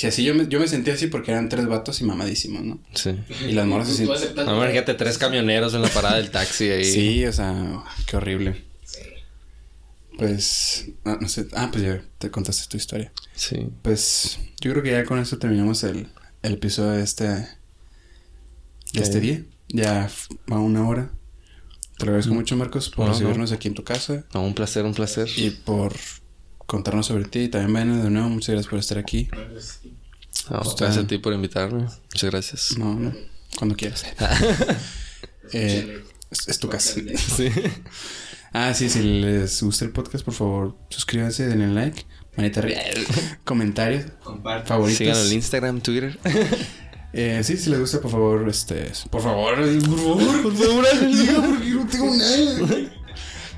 Y así yo me, yo me sentí así porque eran tres vatos y mamadísimos, ¿no? Sí. Y las morras aceptas- No, imagínate tres camioneros en la parada del taxi ahí. Sí, o sea, qué horrible. Sí. Pues, ah, no sé. Ah, pues ya te contaste tu historia. Sí. Pues yo creo que ya con esto terminamos el, el episodio de este, de este día. Ya va una hora. Te lo agradezco mucho, Marcos, por No, no. recibirnos aquí en tu casa No, un placer, un placer. y por contarnos sobre ti. Y también, Vane, de nuevo, muchas gracias por estar aquí. No, Está- gracias a ti por invitarme. Muchas gracias. No, no, cuando quieras. Eh, es, es tu casa. Sí. Ah, sí, si les gusta el podcast, por favor, suscríbanse, denle like, manita arriba, comentarios, Comparte. favoritos. Síganos en Instagram, Twitter. Eh, sí, si les gusta, por favor, este... Por favor, por favor, por favor, diga porque no tengo nada.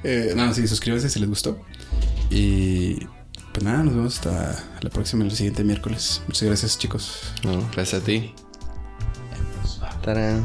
Eh, no, sí, suscríbanse si les gustó. Y... Pues nada, nos vemos hasta la próxima, el siguiente miércoles. Muchas gracias, chicos. No, gracias a ti. Tarán.